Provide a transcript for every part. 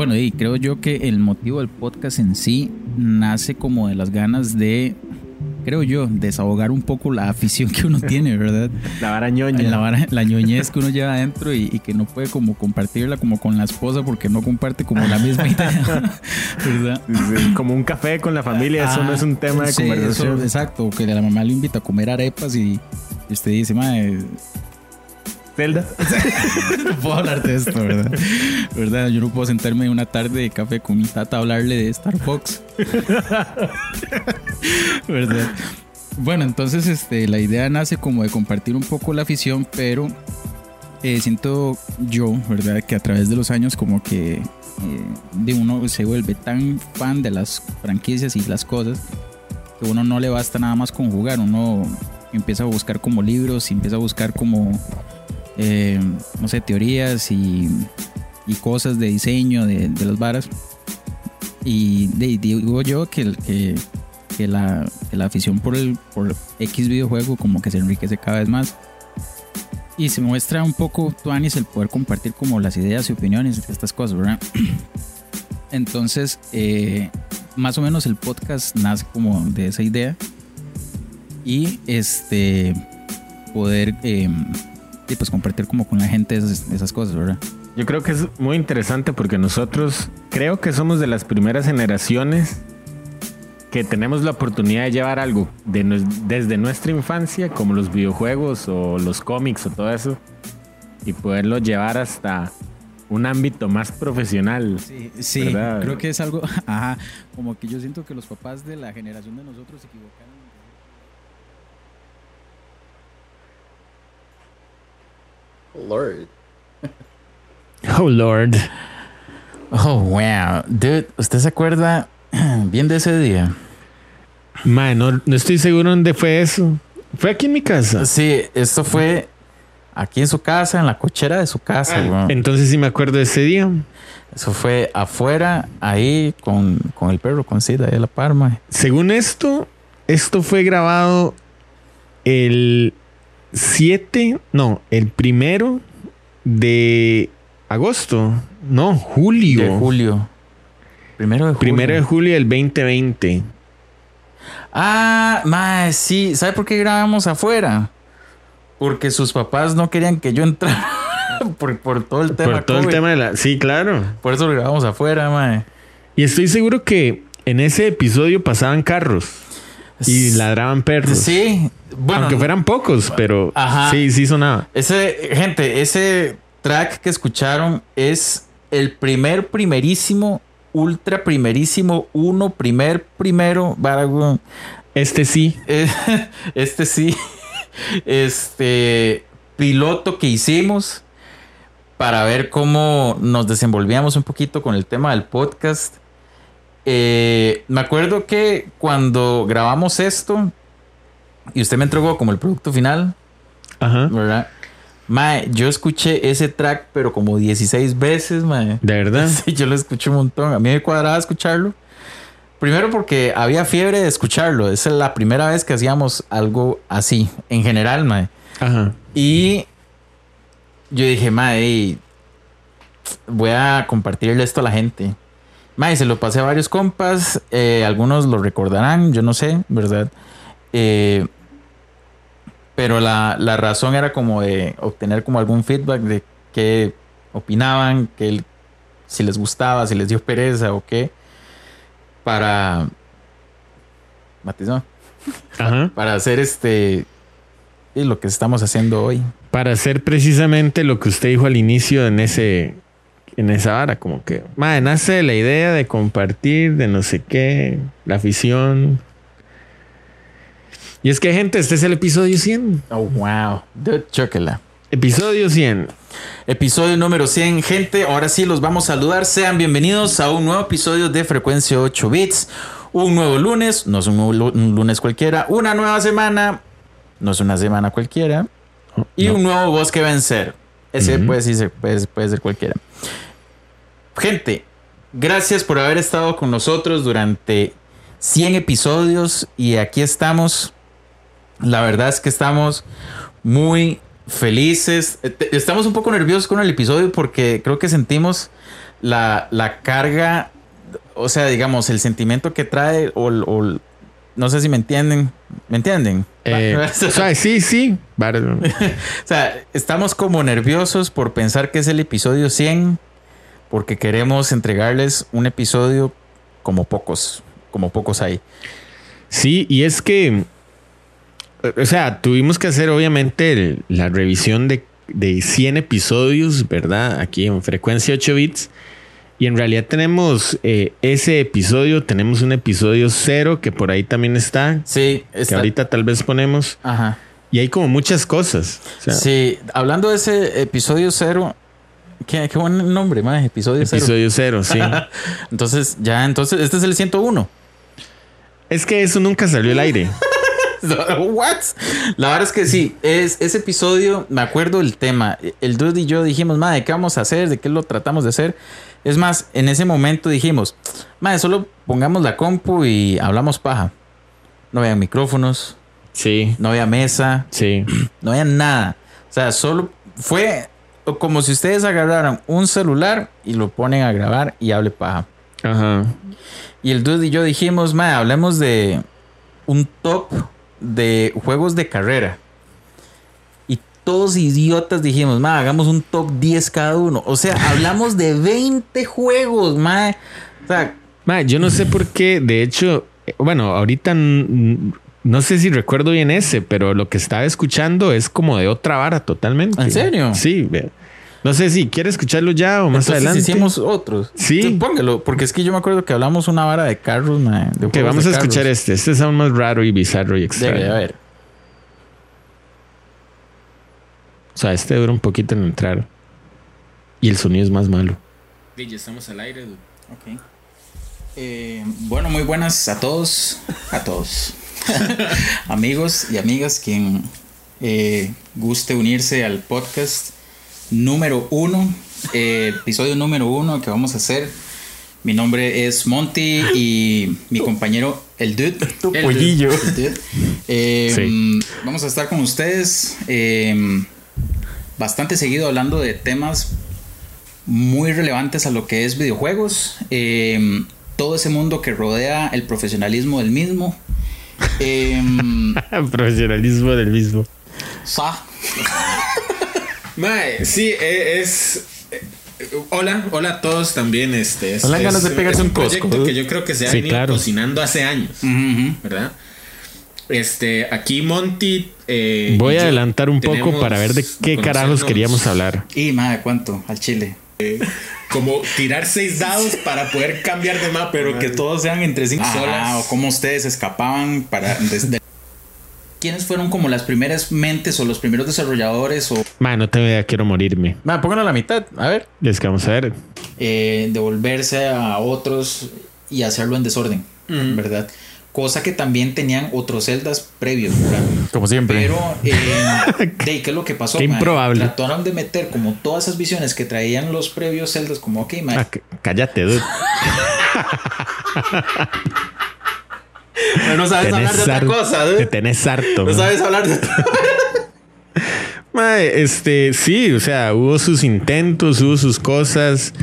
Bueno, y creo yo que el motivo del podcast en sí nace como de las ganas de, creo yo, desahogar un poco la afición que uno tiene, ¿verdad? La vara ñoña. La, vara- la ñoñez que uno lleva adentro y, y que no puede como compartirla como con la esposa porque no comparte como la misma idea, ¿verdad? Sí, Como un café con la familia, eso Ah, no es un tema de sí, conversación. eso, exacto, que la mamá lo invita a comer arepas y usted dice, madre, Zelda. no puedo hablar de esto, ¿verdad? ¿verdad? Yo no puedo sentarme una tarde de café con mi tata a hablarle de Star Fox. ¿Verdad? Bueno, entonces este, la idea nace como de compartir un poco la afición, pero eh, siento yo, ¿verdad? Que a través de los años como que eh, de uno se vuelve tan fan de las franquicias y las cosas que uno no le basta nada más con jugar, uno empieza a buscar como libros empieza a buscar como eh, no sé, teorías y, y cosas de diseño de, de las varas. Y de- digo yo que, que, que la, que la afición por el por X videojuego como que se enriquece cada vez más. Y se muestra un poco, Tuanis, el poder compartir como las ideas y opiniones de estas cosas, ¿verdad? Entonces, eh, más o menos el podcast nace como de esa idea. Y este poder eh, y pues compartir como con la gente esas, esas cosas, ¿verdad? Yo creo que es muy interesante porque nosotros creo que somos de las primeras generaciones que tenemos la oportunidad de llevar algo de desde nuestra infancia, como los videojuegos o los cómics o todo eso, y poderlo llevar hasta un ámbito más profesional. Sí, sí creo que es algo, ajá, como que yo siento que los papás de la generación de nosotros se equivocaron. Lord. Oh Lord. Oh, wow. Dude, ¿usted se acuerda bien de ese día? Man, no, no estoy seguro dónde fue eso. Fue aquí en mi casa. Sí, esto fue aquí en su casa, en la cochera de su casa, weón. Entonces sí me acuerdo de ese día. Eso fue afuera, ahí, con, con el perro, con Sid, ahí la parma. Según esto, esto fue grabado el 7, no, el primero de agosto. No, julio. De julio. Primero de julio. Primero de julio del 2020. Ah, mae, sí. ¿Sabe por qué grabamos afuera? Porque sus papás no querían que yo entrara. por, por todo el tema. Por todo el tema de la... Sí, claro. Por eso lo grabamos afuera, mae. Y estoy seguro que en ese episodio pasaban carros y ladraban perros. Sí. Bueno, Aunque fueran pocos, pero Ajá. sí, sí sonaba. Ese, gente, ese track que escucharon es el primer, primerísimo, ultra primerísimo, uno, primer, primero, vara, weón. Este sí. Este sí, este piloto que hicimos para ver cómo nos desenvolvíamos un poquito con el tema del podcast. Eh, me acuerdo que cuando grabamos esto y usted me entregó como el producto final, Ajá. ¿verdad? Mae, yo escuché ese track, pero como 16 veces, mae. De verdad. Sí, yo lo escuché un montón. A mí me cuadraba escucharlo. Primero porque había fiebre de escucharlo. Esa es la primera vez que hacíamos algo así, en general, mae. Ajá. Y yo dije, mae, voy a compartirle esto a la gente. Mae, se lo pasé a varios compas. eh, algunos lo recordarán, yo no sé, ¿verdad? Eh, pero la, la razón era como de obtener como algún feedback de qué opinaban, que si les gustaba, si les dio pereza o qué. Para... Matizó. Ajá. Para hacer este... Y lo que estamos haciendo hoy. Para hacer precisamente lo que usted dijo al inicio en ese en esa vara, como que, madre, nace la idea de compartir, de no sé qué, la afición. Y es que, gente, este es el episodio 100. Oh, wow. Dude, chóquela. Episodio 100. Episodio número 100. Gente, ahora sí los vamos a saludar. Sean bienvenidos a un nuevo episodio de Frecuencia 8 Bits. Un nuevo lunes, no es un, nuevo lu- un lunes cualquiera. Una nueva semana, no es una semana cualquiera. Y No. un nuevo bosque vencer. Ese puede, sí ser- puede, puede ser cualquiera. Gente, gracias por haber estado con nosotros durante 100 episodios y aquí estamos. La verdad es que estamos muy felices. Eh, Estamos un poco nerviosos con el episodio porque creo que sentimos la, la carga, o sea, digamos, el sentimiento que trae o, o- no sé si me entienden. ¿Me entienden? Eh, o sea, sí, sí. O sea, estamos como nerviosos por pensar que es el episodio 100, porque queremos entregarles un episodio como pocos, como pocos hay. Sí, y es que, o sea, tuvimos que hacer obviamente el- la revisión de, de 100 episodios, ¿verdad? Aquí en frecuencia 8 bits. Y en realidad tenemos eh, ese episodio, tenemos un episodio cero que por ahí también está, Sí, que está. ahorita tal vez ponemos. Ajá. Y hay como muchas cosas. O sea, Sí, hablando de ese episodio cero, qué, qué buen nombre, más episodio cero. episodio cero, sí. Entonces, ya, entonces, este es el 101. es que eso nunca salió al aire. What? La verdad es que sí, es, ese episodio, me acuerdo el tema. El dude y yo dijimos, madre, ¿qué vamos a hacer? ¿De qué lo tratamos de hacer? Es más, en ese momento dijimos, madre, solo pongamos la compu y hablamos paja. No había micrófonos, Sí, no había mesa, sí. no había nada. O sea, solo fue como si ustedes agarraran un celular y lo ponen a grabar y hable paja. Ajá. Y el dude y yo dijimos, madre, hablemos de un top de juegos de carrera. Y todos idiotas dijimos, madre, hagamos un top 10 cada uno. O sea, hablamos de 20 juegos, madre. O sea, Ma, yo no sé por qué, de hecho, eh, bueno, ahorita no sé si recuerdo bien ese, pero lo que estaba escuchando es como de otra vara totalmente. ¿En serio? Sí. No sé si quiere escucharlo ya o más entonces adelante. hicimos otros. Sí. Póngalo, porque es que yo me acuerdo que hablamos una vara de carros, de Ok, juegos vamos de a escuchar este. Este es aún más raro y bizarro y extraño. Debe, a ver. O sea, este dura un poquito en entrar. Y el sonido es más malo. Ya estamos al aire, Ok. Eh, bueno, muy buenas a todos. A todos. Amigos y amigas, quien eh, guste unirse al podcast número uno, eh, episodio número uno que vamos a hacer. Mi nombre es Monty y mi compañero el Dude. Tu El pollillo. Dude, el Dude. Eh, Sí. Vamos a estar con ustedes eh, bastante seguido hablando de temas muy relevantes a lo que es videojuegos, eh, todo ese mundo que rodea el profesionalismo del mismo. Profesionalismo del mismo. sa- Mae, sí, e- es. eh, Hola, hola a todos también. Este, es, Hola, es- ganas de pegarse es un proyecto cosco, que yo creo que se ha Sí, venido claro. cocinando hace años. ¿verdad? Este, aquí Monty. eh, Voy a adelantar un poco para ver de qué carajos queríamos hablar. Y madre, ¿cuánto? Al chile. Como tirar seis dados para poder cambiar de mapa. Pero que todos sean entre cinco Ah, solas. O cómo ustedes escapaban para. desde- ¿Quiénes fueron como las primeras mentes o los primeros desarrolladores o Ma, no tengo idea, quiero morirme. Madre, pónganlo a la mitad. A ver. Es que vamos a ver. eh, devolverse a otros y hacerlo en desorden? ¿Verdad? Cosa que también tenían otros celdas previos, ¿verdad? Como siempre. Pero, eh, de, ¿qué es lo que pasó? Qué improbable. Trataron de meter como todas esas visiones que traían los previos celdas, como, ok, mae, Ah, cállate, dude. no sabes hablar de otra cosa, Te dude. tenés harto. No man. sabes hablar de otra Mae, este, sí, o sea, hubo sus intentos, hubo sus cosas.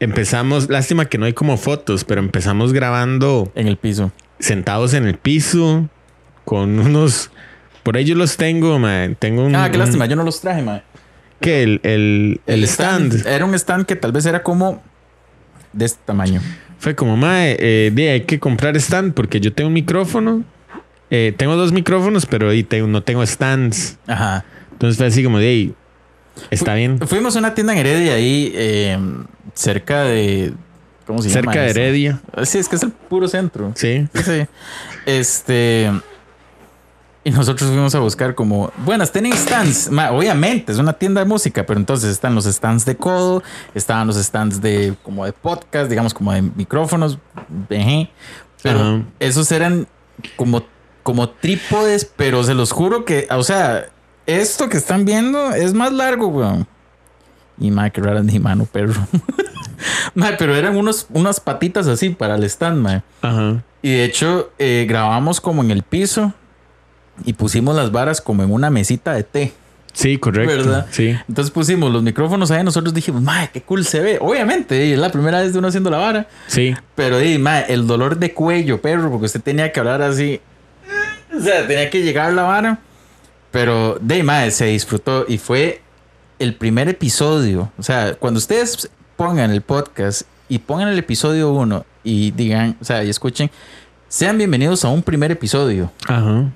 Empezamos, lástima que no hay como fotos, pero empezamos grabando En el piso. sentados en el piso con unos. Por ahí yo los tengo, mae. Tengo un. Ah, qué un- lástima. Yo no los traje, madre. que el, el, el stand. Era un stand que tal vez era como de este tamaño. Fue como, mae, eh, hay que comprar stand porque yo tengo un micrófono. Eh, tengo dos micrófonos, pero ahí tengo- no tengo stands. Ajá. Entonces fue así como de ahí. Está bien. Fuimos a una tienda en Heredia ahí, eh, cerca de. ¿Cómo se llama? Cerca de eso? Heredia. Sí, es que es el puro centro. Sí, sí. Este. Y nosotros fuimos a buscar como, buenas, tienen stands. Ma, obviamente, es una tienda de música, pero entonces están los stands de codo, estaban los stands de como de podcast, digamos como de micrófonos, pero esos eran como, como trípodes, pero se los juro que, o sea, esto que están viendo es más largo, weón. Y madre, qué rara mi mano, perro. Pero eran unos, unas patitas así para el stand. Ajá. Y de hecho, eh, grabamos como en el piso y pusimos las varas como en una mesita de té. Sí, correcto. ¿Verdad? Sí. Entonces pusimos los micrófonos ahí. Nosotros dijimos, mae, qué cool se ve. Obviamente, es la primera vez de uno haciendo la vara. Sí. Pero, di, mae, el dolor de cuello, perro, porque usted tenía que hablar así. O sea, tenía que llegar la vara. Pero, de, mae, se disfrutó y fue el primer episodio. O sea, cuando ustedes pongan el podcast y pongan el episodio 1 y digan, o sea, y escuchen, sean bienvenidos a un primer episodio. Ajá.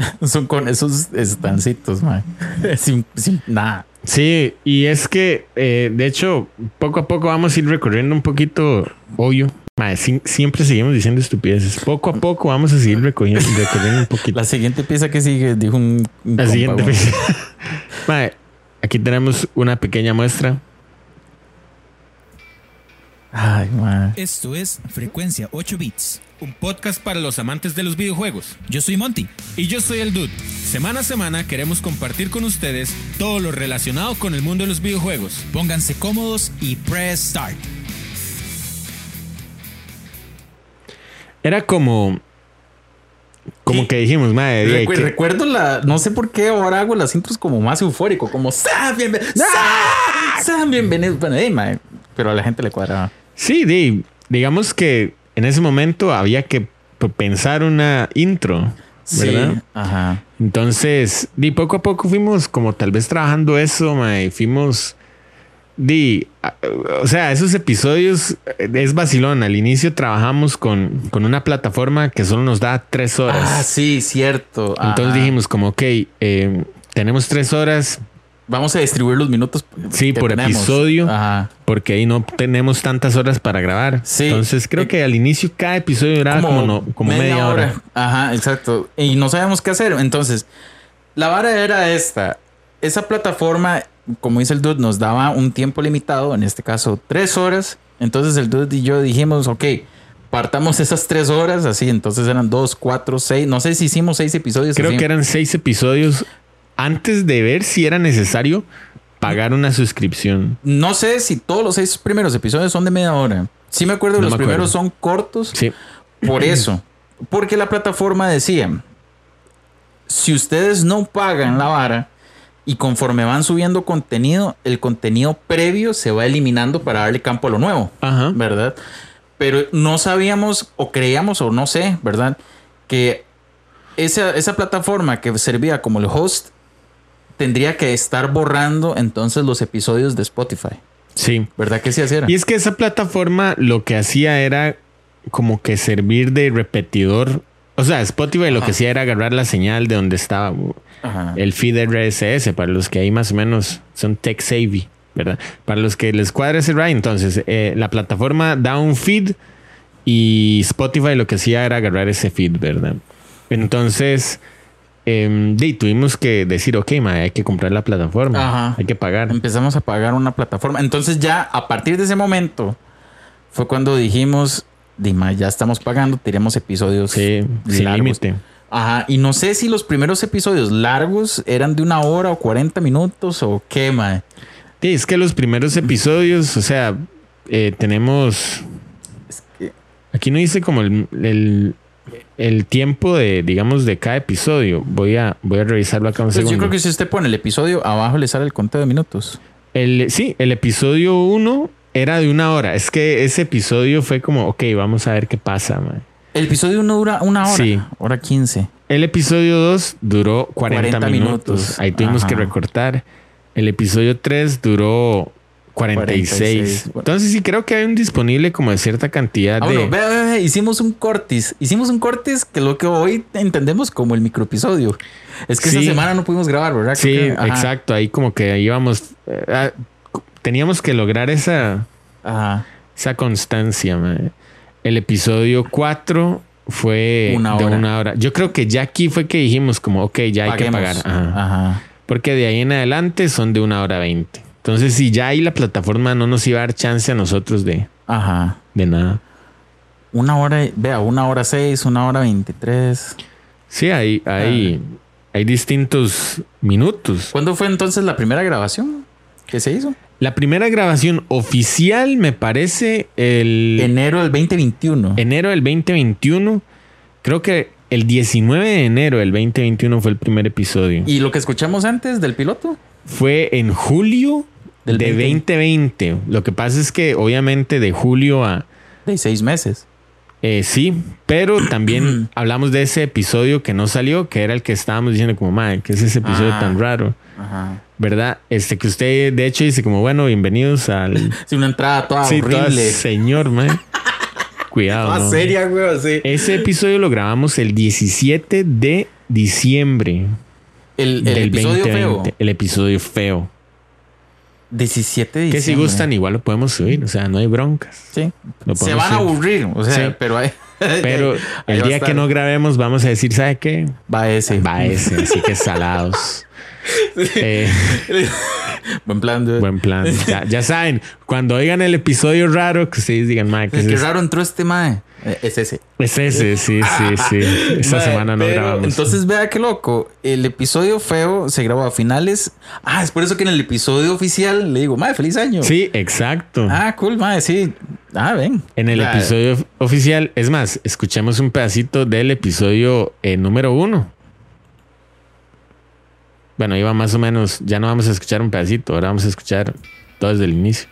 Son con esos estancitos, mae. Sin, sin nada. Sí, y es que, eh, de hecho, poco a poco vamos a ir recorriendo un poquito hoyo. Mae, si- siempre seguimos diciendo estupideces. Poco a poco vamos a seguir recorriendo, recorriendo un poquito. La siguiente pieza que sigue, dijo un. un La compa, siguiente vez. Mae, aquí tenemos una pequeña muestra. Ay. Esto es Frecuencia 8 Bits. Un podcast para los amantes de los videojuegos. Yo soy Monty. Y yo soy el Dude. Semana a semana queremos compartir con ustedes todo lo relacionado con el mundo de los videojuegos. Pónganse cómodos y press start. Era como. Como que dijimos, di, Recu- que- Recuerdo la. No sé por qué ahora hago las intros como más eufórico, como ¡Sean bienvenidos! ¡Sean bienvenidos! Bueno, eh, mae, pero a la gente le cuadraba. Sí, di, digamos que en ese momento había que pensar una intro, ¿verdad? Sí. Ajá. Entonces, di, poco a poco fuimos como tal vez trabajando eso, mae, fuimos, di, o sea, esos episodios eh, es vacilón. Al inicio trabajamos con, con una plataforma que solo nos da tres horas. Ah, sí, cierto. Entonces Ajá. dijimos como, ok, eh, tenemos tres horas, Vamos a distribuir los minutos. Sí, por tenemos. episodio. Ajá. porque ahí no tenemos tantas horas para grabar. Sí. Entonces creo que al inicio cada episodio duraba como, no- como media, hora. Ajá, exacto. Y no sabíamos qué hacer. Entonces, la vara era esta. Esa plataforma, como dice el dude, nos daba un tiempo limitado, en este caso tres horas. Entonces el dude y yo dijimos, ok, partamos esas tres horas, así. Entonces eran dos, cuatro, seis. No sé si hicimos seis episodios. Creo así. que eran seis episodios antes de ver si era necesario pagar una suscripción. No sé si todos los seis primeros episodios son de media hora. Sí me acuerdo que No los acuerdo. primeros son cortos. Sí. Por eso. Porque la plataforma decía, si ustedes no pagan la vara y conforme van subiendo contenido, el contenido previo se va eliminando para darle campo a lo nuevo, Ajá. ¿verdad? Pero no sabíamos o creíamos o no sé, ¿verdad? Que esa, esa plataforma que servía como el host tendría que estar borrando entonces los episodios de Spotify. Sí. ¿Verdad que sí era? Y es que esa plataforma lo que hacía era como que servir de repetidor. O sea, Spotify lo que hacía era agarrar la señal de donde estaba Ajá. el feed RSS para los que ahí más o menos son tech savvy, ¿verdad? Para los que les cuadra ese ride, entonces eh, la plataforma da un feed y Spotify lo que hacía era agarrar ese feed, ¿verdad? Entonces, em, di, tuvimos que decir, ok, ma, hay que comprar la plataforma, Ajá. hay que pagar. Empezamos a pagar una plataforma. Entonces ya a partir de ese momento fue cuando dijimos, Dima, ya estamos pagando, tenemos episodios Sí, sin largos". límite. Ajá, y no sé si los primeros episodios largos eran de una hora o 40 minutos o qué, mae. Sí, es que los primeros episodios, o sea, eh, tenemos. Aquí no dice como el, el, el tiempo de, digamos, de cada episodio. Voy a, voy a revisarlo acá un Pues yo segundo. creo que si usted pone el episodio, abajo le sale el conteo de minutos. El, sí, el episodio 1 era de una hora. Es que ese episodio fue como, ok, vamos a ver qué pasa, man. El episodio 1 dura una hora, Sí. hora 15. El episodio 2 duró 40, 40 minutos. minutos. Ahí tuvimos que recortar. El episodio 3 duró 46. 46. Entonces sí creo que hay un disponible como de cierta cantidad Ah, de... bueno, ve, ve, ve, hicimos un cortis. Hicimos un cortis que lo que hoy entendemos como el microepisodio. Es que Sí. esta semana no pudimos grabar, ¿verdad? Sí, que- exacto. Ahí como que íbamos... eh, ah, teníamos que lograr esa, Ajá. esa constancia. man. El episodio 4 fue Una de una hora. Yo creo que ya aquí fue que dijimos como, ok, ya hay que pagar. Ajá. Ajá. Porque de ahí en adelante son de una hora veinte. Entonces, si ya ahí la plataforma no nos iba a dar chance a nosotros de, Ajá. de nada. Una hora, vea, una hora seis, una hora veintitrés. Sí, hay, hay, hay distintos minutos. ¿Cuándo fue entonces la primera grabación? ¿Qué se hizo? La primera grabación oficial me parece el Enero del 2021. enero del 2021. Creo que el 19 de enero del 2021 fue el primer episodio. ¿Y lo que escuchamos antes del piloto? Fue en julio Del de 2020. Lo que pasa es que obviamente de julio a... De seis meses. eh, sí, pero también hablamos de ese episodio que no salió, que era el que estábamos diciendo como, madre, ¿qué es ese episodio Ah. tan raro? Ajá. ¿Verdad? Este que usted de hecho dice como, bueno, bienvenidos al... Sí, una entrada toda Sí, toda horrible. señor, man. Cuidado. ¿no? seria, güey, sí. Ese episodio lo grabamos el 17 de diciembre El, el del episodio 2020. feo. El episodio feo. 17 de Que si gustan, igual lo podemos subir. O sea, no hay broncas. Sí. Se van a aburrir. O sea, Sí. pero hay- Pero el día que no grabemos, vamos a decir, ¿sabe qué? Va ese. Va ese, así que salados. Eh, Buen plan, dude. buen plan. Ya, ya saben, cuando oigan el episodio raro, que ustedes digan, Mike, Qué raro entró este mae. Eh, Es ese. Es ese, sí, sí, sí. Esta Mae, semana no pero, grabamos. Entonces, vea qué loco. El episodio feo se grabó a finales. Ah, es por eso que en el episodio oficial le digo, mae, feliz año. Sí, exacto. Ah, cool, mae, sí. Ah, ven. En el episodio oficial, es más, escuchemos un pedacito del episodio eh, número uno. Bueno, iba más o menos, ya no vamos a escuchar un pedacito, ahora vamos a escuchar todo desde el inicio.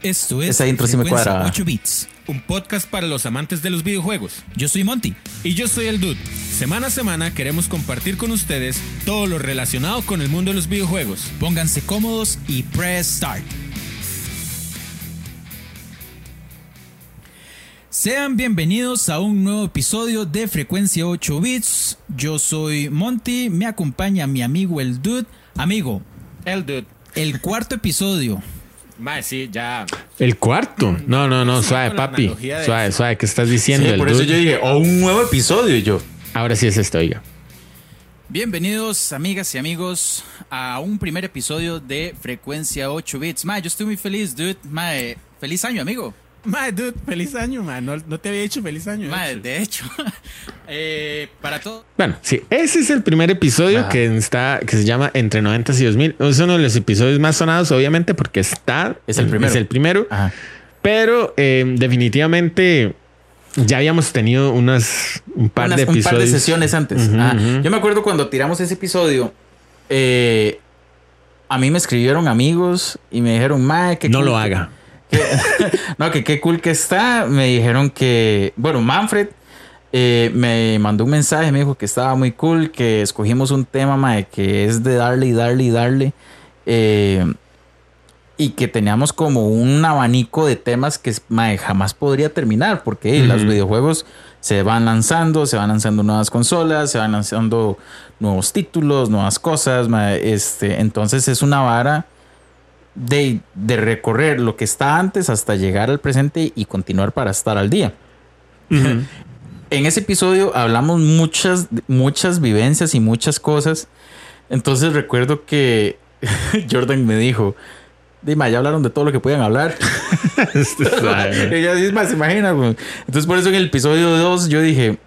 Esto es Esa intro sí me cuadra. 8 bits, un podcast para los amantes de los videojuegos. Yo soy Monty y yo soy el Dude. Semana a semana queremos compartir con ustedes todo lo relacionado con el mundo de los videojuegos. Pónganse cómodos y press start. Sean bienvenidos a un nuevo episodio de Frecuencia 8 bits. Yo soy Monty, me acompaña mi amigo el Dude. Amigo, El dude. el cuarto episodio. Mae, sí, ya. El cuarto. No, no, no, suave, papi. Suave, suave, ¿qué estás diciendo? Sí, El por eso yo dije, oh, un nuevo episodio. Y yo, Ahora sí es esto, oiga. Bienvenidos, amigas y amigos, a un primer episodio de Frecuencia 8 bits. Mae, yo estoy muy feliz, dude. Mae, feliz año, amigo. Mae, dude, feliz año, man. No, no te había dicho feliz año. hecho. de hecho, eh, para todo. Bueno, sí, ese es el primer episodio Ajá. que está, que se llama Entre 90 y 2000. Es uno de los episodios más sonados, obviamente, porque está. Es el primero. Es el primero. ajá. Pero eh, definitivamente ya habíamos tenido unas un par Unas- de un episodios. par de sesiones antes. Ujú, Ah, ujú. Yo me acuerdo cuando tiramos ese episodio, eh, a mí me escribieron amigos y me dijeron, mae, que No lo haga. no, que qué cool que está. Me dijeron que, bueno, Manfred eh, me mandó un mensaje, me dijo que estaba muy cool, que escogimos un tema, mae, que es de darle y darle y darle. eh, y que teníamos como un abanico de temas que mae, jamás podría terminar, porque eh, los videojuegos se van lanzando, se van lanzando nuevas consolas, se van lanzando nuevos títulos, nuevas cosas. mae, este, entonces es una vara de, de recorrer lo que está antes hasta llegar al presente y continuar para estar al día. En ese episodio hablamos muchas, muchas vivencias y muchas cosas. Entonces recuerdo que Jordan me dijo, Dima, ya hablaron de todo lo que podían hablar. Este. Ella dice, "Ma, se imagina. güey?". Entonces por eso en el episodio 2 yo dije,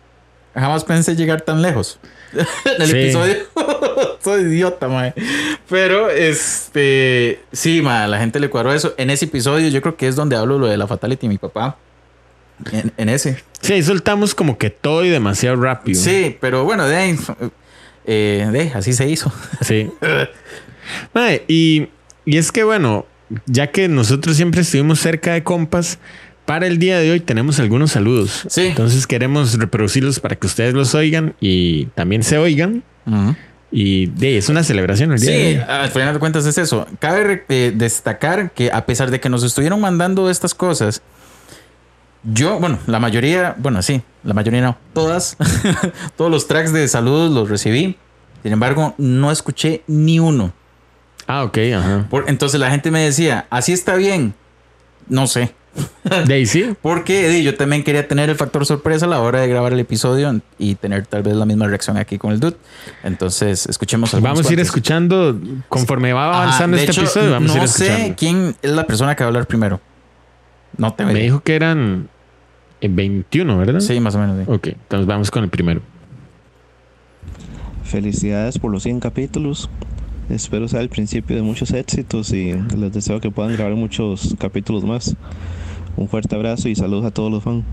jamás pensé llegar tan lejos. en el Sí. episodio... Soy idiota, mae. Pero, este... Sí, ma, a la gente le cuadró eso. En ese episodio yo creo que es donde hablo lo de la fatality mi papá. En, en ese. Sí, ahí soltamos como que todo y demasiado rápido. Sí, pero bueno, de ahí... eh, de, así se hizo. Sí. Mae, y, y es que bueno, ya que nosotros siempre estuvimos cerca de compas, para el día de hoy tenemos algunos saludos. Sí. Entonces queremos reproducirlos para que ustedes los oigan y también se oigan. Y de, es una celebración el día Sí, al final de cuentas es eso. Cabe eh, destacar que a pesar de que nos estuvieron mandando estas cosas, yo, bueno, la mayoría, bueno, sí, la mayoría no, todas, todos los tracks de saludos los recibí. Sin embargo, no escuché ni uno. Ah, ok, ajá. Por- entonces la gente me decía, así está bien. No sé. De ahí sí. Porque yo también quería tener el factor sorpresa a la hora de grabar el episodio y tener tal vez la misma reacción aquí con el dude. Entonces, escuchemos Vamos a ir cuantos. escuchando conforme va Ajá, avanzando de este hecho, episodio. Vamos a ir no sé quién es la persona que va a hablar primero. No te Me dijo que eran eh, 21, ¿verdad? Sí, más o menos. sí. Ok, entonces vamos con el primero. Felicidades por los 100 capítulos. Espero sea el principio de muchos éxitos y les deseo que puedan grabar muchos capítulos más. Un fuerte abrazo y saludos a todos los fans.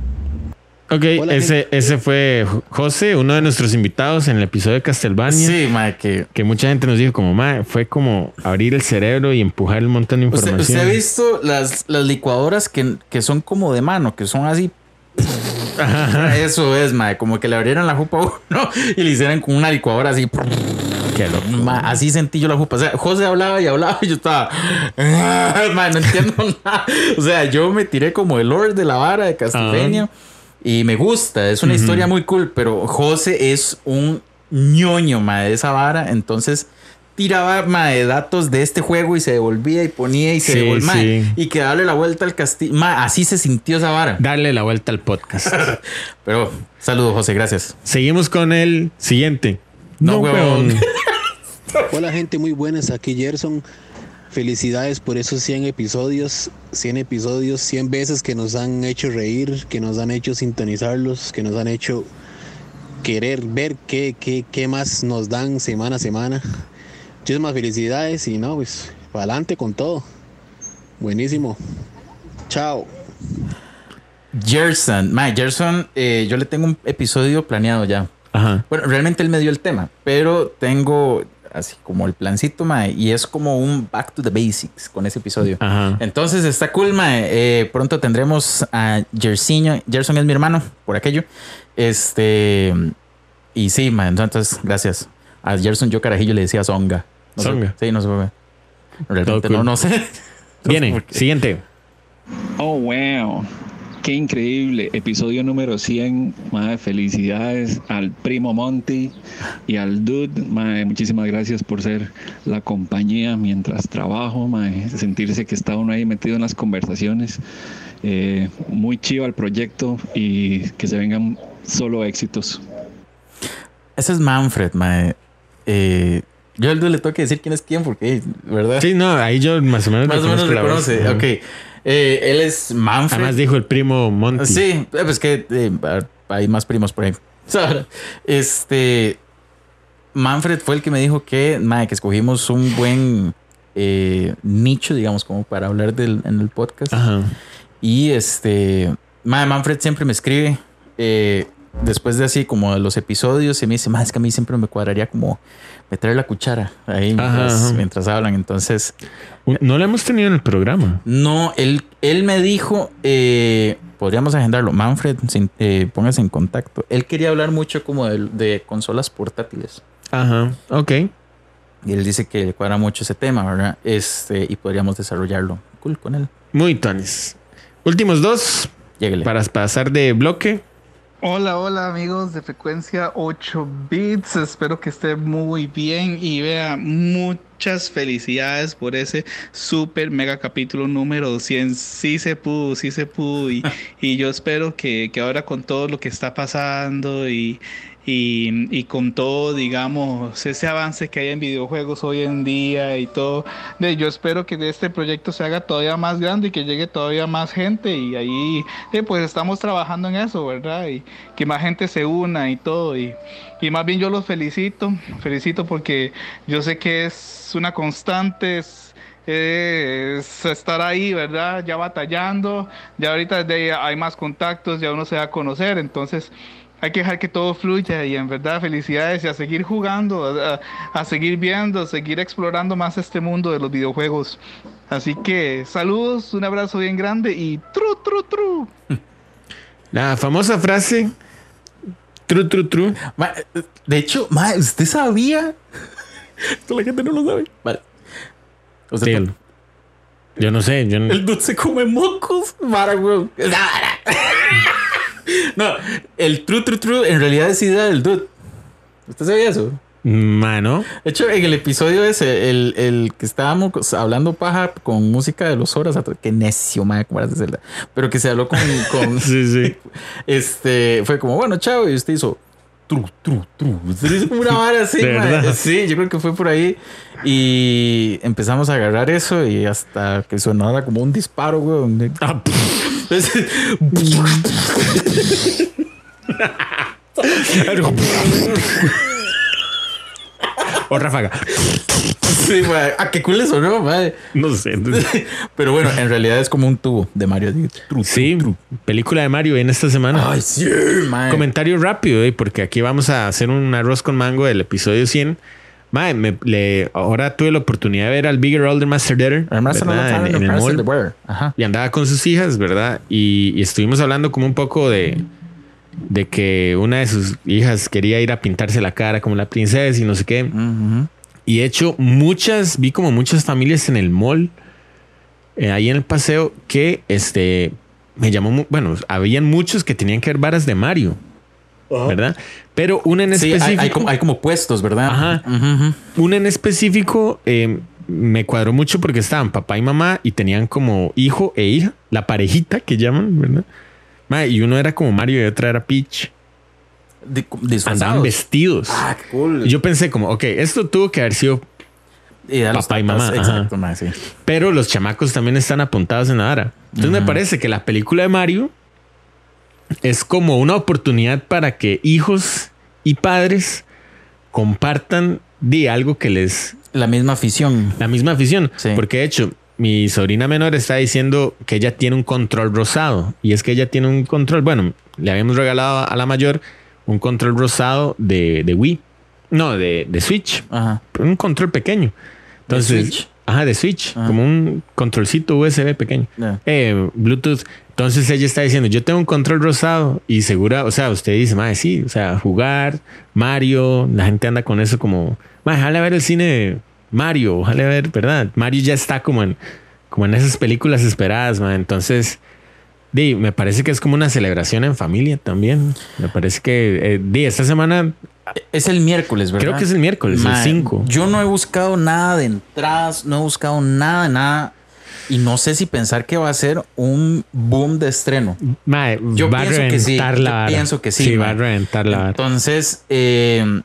Ok, Hola, ese, ese fue José, uno de nuestros invitados en el episodio de Castlevania. Sí, mae, que. Que mucha gente nos dijo como, mae, fue como abrir el cerebro y empujar un montón de ¿Usted, información. usted ha visto las, las licuadoras que, que son como de mano, que son así? Eso es, mae, como que le abrieran la jupa a uno y le hicieran con una licuadora así. Qué loco. Ma, así sentí yo la jupa. O sea, José hablaba y hablaba y yo estaba. Ma, no entiendo nada. O sea, yo me tiré como el Lord de la vara de Castlevania y me gusta. Es una historia muy cool, pero José es un ñoño, ma, de esa vara. Entonces tiraba de datos de este juego y se devolvía y ponía y se Sí, devolvía. sí. Y que darle la vuelta al castillo. Ma, así se sintió esa vara. Darle la vuelta al podcast. Pero saludo, José, gracias. Seguimos con el siguiente. No, huevón. Hola gente muy buenas, aquí Gerson. Felicidades por esos 100 episodios, 100 episodios, 100 veces que nos han hecho reír, que nos han hecho sintonizarlos, que nos han hecho querer ver qué, qué, qué más nos dan semana a semana. Muchísimas felicidades y no, pues, para adelante con todo. Buenísimo. Chao. Gerson, ma, Gerson, eh, yo le tengo un episodio planeado ya. Ajá. Bueno, realmente él me dio el tema, pero tengo así como el plancito, mae, y es como un back to the basics con ese episodio. Ajá. Entonces está cool, mae. Eh, pronto tendremos a Jersinho. Gerson es mi hermano, por aquello. Este. Y sí, mae, entonces, gracias. A Gerson yo carajillo le decía Zonga. No sé- Zonga. sí, no sé. por qué. Realmente Todo no, cool. no sé. No sé Viene, siguiente. Oh, wow. Qué increíble. Episodio número 100. Madre, felicidades al primo Monty y al Dude. Madre, muchísimas gracias por ser la compañía mientras trabajo. Madre, sentirse que está uno ahí metido en las conversaciones. Eh, muy chivo el proyecto y que se vengan solo éxitos. Ese es Manfred, mae. Eh, yo al Dude le tengo que decir quién es quién, porque, ¿verdad? Sí, no, ahí yo más o menos Más o menos reconoce. Ok. Eh, él es Manfred. Además dijo el primo Monty. Sí, eh, pues que eh, hay más primos por ahí. Este. Manfred fue el que me dijo que, mae, que escogimos un buen eh, nicho, digamos, como para hablar del, en el podcast. Ajá. Y este. mae, Manfred siempre me escribe. Después de así como de los episodios y me dice, más es que a mí siempre me cuadraría como meter la cuchara ahí mientras, Ajá, ajá. mientras hablan. Entonces, No lo hemos tenido en el programa. no, él, él me dijo, eh, podríamos agendarlo. Manfred, sin- eh, póngase en contacto. Él quería hablar mucho como de, de consolas portátiles. Ajá. Ok. Y él dice que le cuadra mucho ese tema, ¿verdad? Este, y podríamos desarrollarlo. Cool con él. Muy tonis. Últimos dos Lléguele. para pasar de bloque. Hola, hola amigos de frecuencia 8 bits, espero que estén muy bien y vea muchas felicidades por ese super mega capítulo número 200. Sí se pudo, sí se pudo y, y yo espero que, que ahora con todo lo que está pasando y, y, y con todo, digamos, ese avance que hay en videojuegos hoy en día y todo, yo espero que este proyecto se haga todavía más grande y que llegue todavía más gente y ahí pues estamos trabajando en eso, ¿verdad? Y que más gente se una y todo y, y más bien yo los felicito, felicito porque yo sé que es una constante, es, es estar ahí, ¿verdad? Ya batallando, ya ahorita hay más contactos, ya uno se va a conocer, entonces hay que dejar que todo fluya y en verdad felicidades y a seguir jugando, a, seguir viendo, a seguir explorando más este mundo de los videojuegos. Así que saludos, un abrazo bien grande y tru, tru, tru. La famosa frase. Tru, tru, tru. Ma, de hecho, ma, ¿usted sabía? Esto la gente no lo sabe. Vale. Usted Dígalo. Yo no sé. Yo no- El dude se come mocos. Mara, weón. No, el true, true, true en realidad es idea del dude. ¿Usted sabía eso? Mano. De hecho, en el episodio ese, el, el que estábamos hablando paja con música de los horas que necio, madre, como de Zelda, pero que se habló con, con Sí, sí. este, fue como, bueno, chao, y usted hizo tru, tru, tru. Usted hizo como una vara así. Sí, yo creo que fue por ahí. Y empezamos a agarrar eso y hasta que sonara como un disparo, güey. Ah, O ráfaga. Sí, mae. Ah, qué cool eso, ¿no? mae? No sé. Pero bueno, en realidad es como un tubo de Mario. Sí, película de Mario en esta semana. Ay, sí, mae. Comentario rápido, eh, porque aquí vamos a hacer un arroz con mango del episodio 100. Mae, me- le- ahora tuve la oportunidad de ver al Bigger Older Master Además, ¿verdad? en, en el mall. Ajá. y andaba con sus hijas, ¿verdad? Y, y estuvimos hablando como un poco de, de que una de sus hijas quería ir a pintarse la cara como la princesa y no sé qué. Ujú. Y he hecho muchas, vi como muchas familias en el mall, eh, ahí en el paseo, que este me llamó, bueno, habían muchos que tenían que ver varas de Mario, ¿verdad? Pero una en Sí, hay, específico, hay como, hay como puestos, ¿verdad? Ajá. Una en específico eh, me cuadró mucho porque estaban papá y mamá y tenían como hijo e hija, la parejita que llaman, ¿verdad? Y uno era como Mario y otra era Peach. Andaban vestidos. Ah, qué cool. Y yo pensé como, ok, esto tuvo que haber sido Y a los papá y mamá. Exacto, sí. Pero los chamacos también están apuntados en la vara. Entonces me parece que la película de Mario es como una oportunidad para que hijos y padres compartan de algo que les La misma afición. la misma afición. Sí. Porque de hecho, mi sobrina menor está diciendo que ella tiene un control rosado. Y es que ella tiene un control. Bueno, le habíamos regalado a la mayor un control rosado de, de Wii. No, de, de Switch. Ajá. Un control pequeño. Entonces, Switch? ajá, de Switch, Ajá. como un controlcito USB pequeño. Eh, Bluetooth. Entonces ella está diciendo, yo tengo un control rosado y segura, o sea, usted dice, madre, sí, o sea, jugar, Mario, la gente anda con eso como, madre, jale a ver el cine de Mario, a ver, ¿verdad? Mario ya está como en, como en esas películas esperadas, madre. Entonces, di, me parece que es como una celebración en familia también. Me parece que, eh, di, esta semana Es el miércoles, ¿verdad? Creo que es el miércoles, el Mae, 5. Yo no he buscado nada de entradas, no he buscado nada de nada. Y no sé si pensar que va a ser un boom de estreno. Mae, Yo va a pienso que sí, yo vara. pienso que sí, Sí, va a reventar la. Entonces, eh,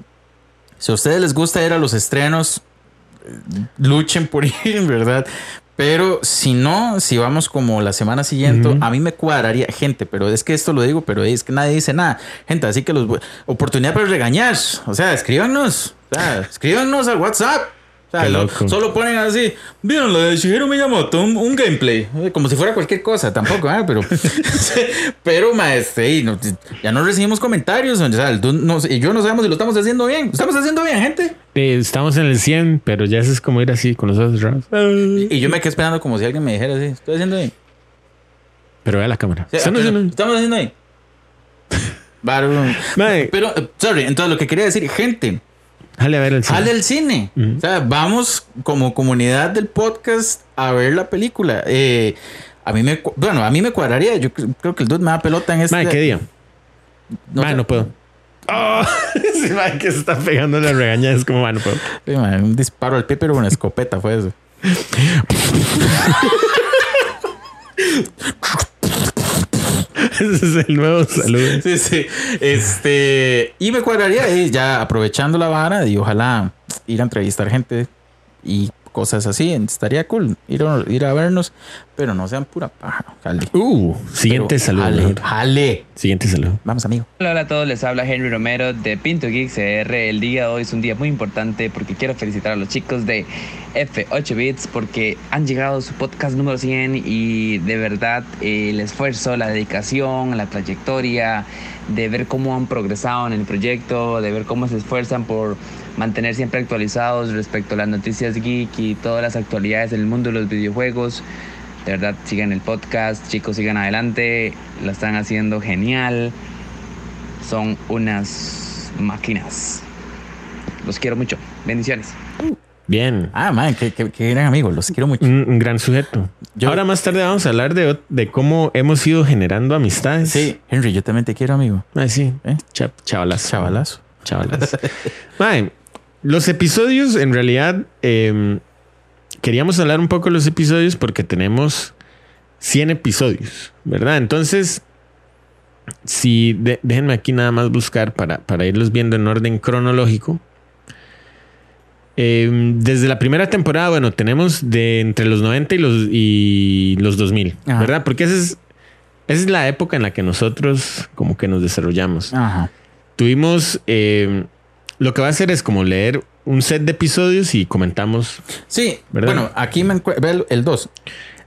si a ustedes les gusta ir a los estrenos, eh, luchen por ir, ¿verdad? Pero si no, si vamos como la semana siguiente, a mí me cuadraría, gente, pero es que esto lo digo, pero es que nadie dice nada. Gente, así que los oportunidad para regañar. O sea, escríbanos. O sea, escríbanos al WhatsApp. O sea, Qué lo- loco. solo ponen así, vieron lo de Shigeru Miyamoto, un, un gameplay, eh, como si fuera cualquier cosa, tampoco, ah, pero, pero maestre, y no- ya no recibimos comentarios, o sea, no- y yo no sabemos si lo estamos haciendo bien, ¿Lo estamos haciendo bien, gente. Eh, estamos en el 100, pero ya eso es como ir así con los ojos cerrados. Y yo me quedé esperando como si alguien me dijera así, estoy haciendo bien. Pero vea la cámara. Sí, estamos haciendo bien. Mae, Pero, eh, sorry, entonces lo que quería decir, gente, Jale a ver el cine. Jale al cine. O sea, vamos como comunidad del podcast a ver la película. Eh, a mí me, bueno, a mí me cuadraría. Yo cre- creo que el dude me da pelota en este. Mae, ¿qué día? No no puedo. Oh, sí, que se está pegando la regaña. Es como, mae, no puedo. Sí, un disparo al pie, pero una escopeta fue eso. Ese es el nuevo saludo. Sí, sí. Este, y me cuadraría eh, ya aprovechando la vara y ojalá ir a entrevistar gente y cosas así. Estaría cool ir a, ir a vernos, pero no sean pura paja. Jale. Uh, siguiente Pero saludo. Jale, jale. Siguiente saludo. Vamos, amigo. Hola, hola a todos, les habla Henry Romero de Pinto Geek CR. El día de hoy es un día muy importante porque quiero felicitar a los chicos de F8 Bits porque han llegado a su podcast número 100 y de verdad eh, el esfuerzo, la dedicación, la trayectoria, de ver cómo han progresado en el proyecto, de ver cómo se esfuerzan por mantener siempre actualizados respecto a las noticias geek y todas las actualidades del mundo de los videojuegos. De verdad, sigan el podcast, chicos, sigan adelante, la están haciendo genial son unas máquinas. Los quiero mucho. Bendiciones. Bien. Ah, man, qué, qué, qué gran amigo. Los quiero mucho. Un, un gran sujeto. Yo- Ahora más tarde vamos a hablar de, de cómo hemos ido generando amistades. Sí, Henry, yo también te quiero, amigo. Ay, sí. ¿Eh? Cha- chavalazo. Chavalazo. Chavalas. Mae, los episodios, en realidad, eh, queríamos hablar un poco de los episodios porque tenemos 100 episodios, ¿verdad? Entonces, si de- déjenme aquí nada más buscar para, para irlos viendo en orden cronológico. Eh, desde la primera temporada, bueno, tenemos de entre los 90 y los, y los 2000, Ajá. ¿verdad? Porque esa es, esa es la época en la que nosotros como que nos desarrollamos Ajá. tuvimos eh, lo que va a hacer es como leer un set de episodios y comentamos. Sí, ¿Verdad? bueno, aquí me encuentro el 2.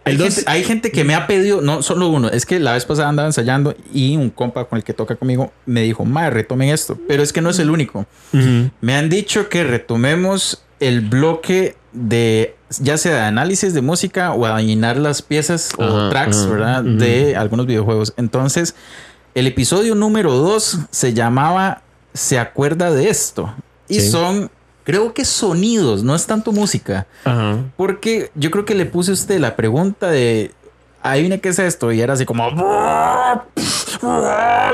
Hay, El dos- gente- hay gente que me ha pedido, no solo uno, es que la vez pasada andaba ensayando y un compa con el que toca conmigo me dijo, madre, retomen esto, pero es que no es el único. Me han dicho que retomemos el bloque de ya sea de análisis de música o adivinar las piezas o tracks, ¿verdad? De algunos videojuegos. Entonces, el episodio número 2 se llamaba ¿Se acuerda de esto? Y Sí. son, creo que sonidos, no es tanto música. Ajá. Porque yo creo que le puse a usted la pregunta de. Adivine qué es esto. Y era así como.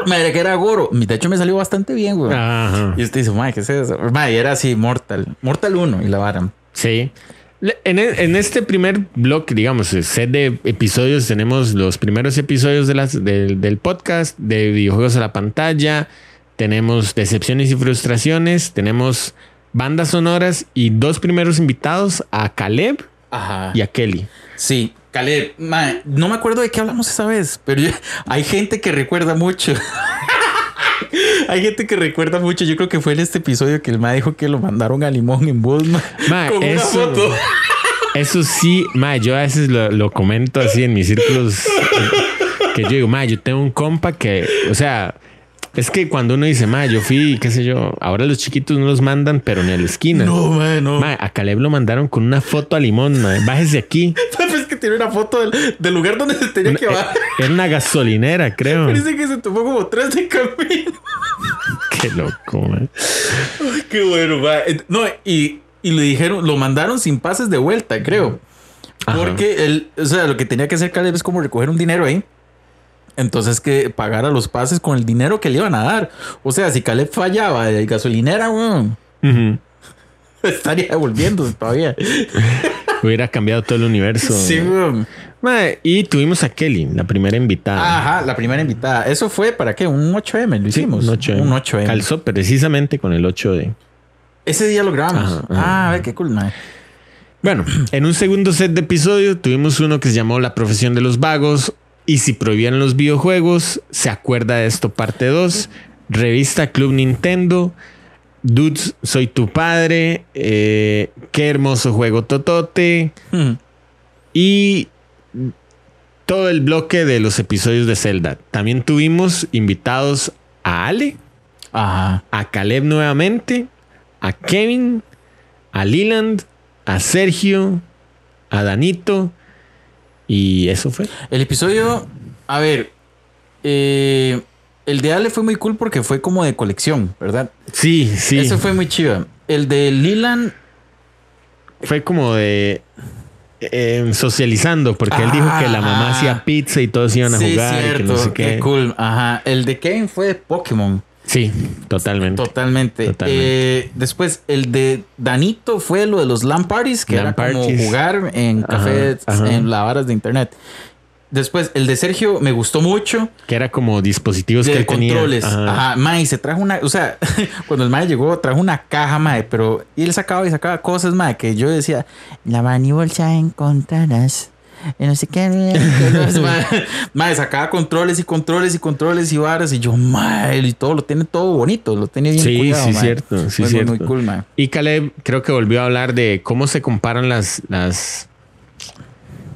Madre, que era Goro. De hecho, me salió bastante bien, güey. Ajá. Y usted dice, madre, ¿qué es eso? Madre, y era así, Mortal. Mortal 1 y la vara. Sí. En, e- en este primer bloque, digamos, set de episodios, tenemos los primeros episodios de las, del podcast, de videojuegos a la pantalla, tenemos decepciones y frustraciones, tenemos bandas sonoras y dos primeros invitados, a Caleb Ajá. y a Kelly. Sí, Caleb, mae, no me acuerdo de qué hablamos esa vez, pero yo- hay gente que recuerda mucho. hay gente que recuerda mucho. Yo creo que fue en este episodio que el mae dijo que lo mandaron a Limón en bus, Ma, con una eso, foto. eso sí, ma, yo a veces lo, lo comento así en mis círculos que yo digo, ma, yo tengo un compa que, o sea, es que cuando uno dice, ma, yo fui, qué sé yo, ahora los chiquitos no los mandan, pero ni a la esquina. No, mae, no. Ma, a Caleb lo mandaron con una foto a limón, ma, bájese aquí. ¿Sabes que tiene una foto del, del lugar donde se tenía Una- que bajar? Era una gasolinera, creo. Parece que se tomó como tres de camino. Qué loco, ma. Ay, qué bueno, va. Eh, No, y, y le dijeron, lo mandaron sin pases de vuelta, creo. Ajá. Porque él, o sea, lo que tenía que hacer Caleb es como recoger un dinero ahí. Entonces que pagara los pases con el dinero que le iban a dar. O sea, si Caleb fallaba de gasolinera, estaría devolviéndose todavía. Hubiera cambiado todo el universo. Sí. Ma, y tuvimos a Kelly, la primera invitada. Ajá, la primera invitada. Eso fue para qué? Un 8M, lo Sí, hicimos. un 8M. Un 8M. Calzó precisamente con el 8 de. Ese día lo grabamos. Ajá, ajá. Ah, a ver, qué cool. Bueno, en un segundo set de episodio tuvimos uno que se llamó La profesión de los vagos y si prohibían los videojuegos, se acuerda de esto parte 2, revista Club Nintendo, Dudes, soy tu padre, eh, qué hermoso juego Totote Hmm. y todo el bloque de los episodios de Zelda. También tuvimos invitados a Ale, Ajá. a Caleb nuevamente, a Kevin, a Leland, a Sergio, a Danito. Y eso fue. El episodio, a ver, eh, el de Ale fue muy cool porque fue como de colección, ¿verdad? Sí, sí. Ese fue muy chido. El de Lilan, Fue como de eh, socializando, porque él dijo que la mamá Ah. hacía pizza y todos iban a sí, jugar. y que no sé qué qué. cool. Ajá. El de Kevin fue de Pokémon, Sí, totalmente. totalmente. Totalmente. Eh, después, el de Danito fue lo de los LAN parties, que LAN era como jugar en Ajá, cafés, ajá. en lavaras de internet. Después, el de Sergio me gustó mucho. Que era como dispositivos que él tenía. controles. Ajá. Ajá. Mae, se trajo una, o sea, cuando el mae llegó, trajo una caja, mae, pero y él sacaba y sacaba cosas, mae, que yo decía, la bolsa encontrarás. Y no sé qué. mae, sacaba controles y controles y controles y varas. Y yo, mae, y todo lo tiene todo bonito, lo tiene bien Sí, cuidado, sí, mae. cierto. Sí, cierto. muy cool. Y Caleb creo que volvió a hablar de cómo se comparan las, las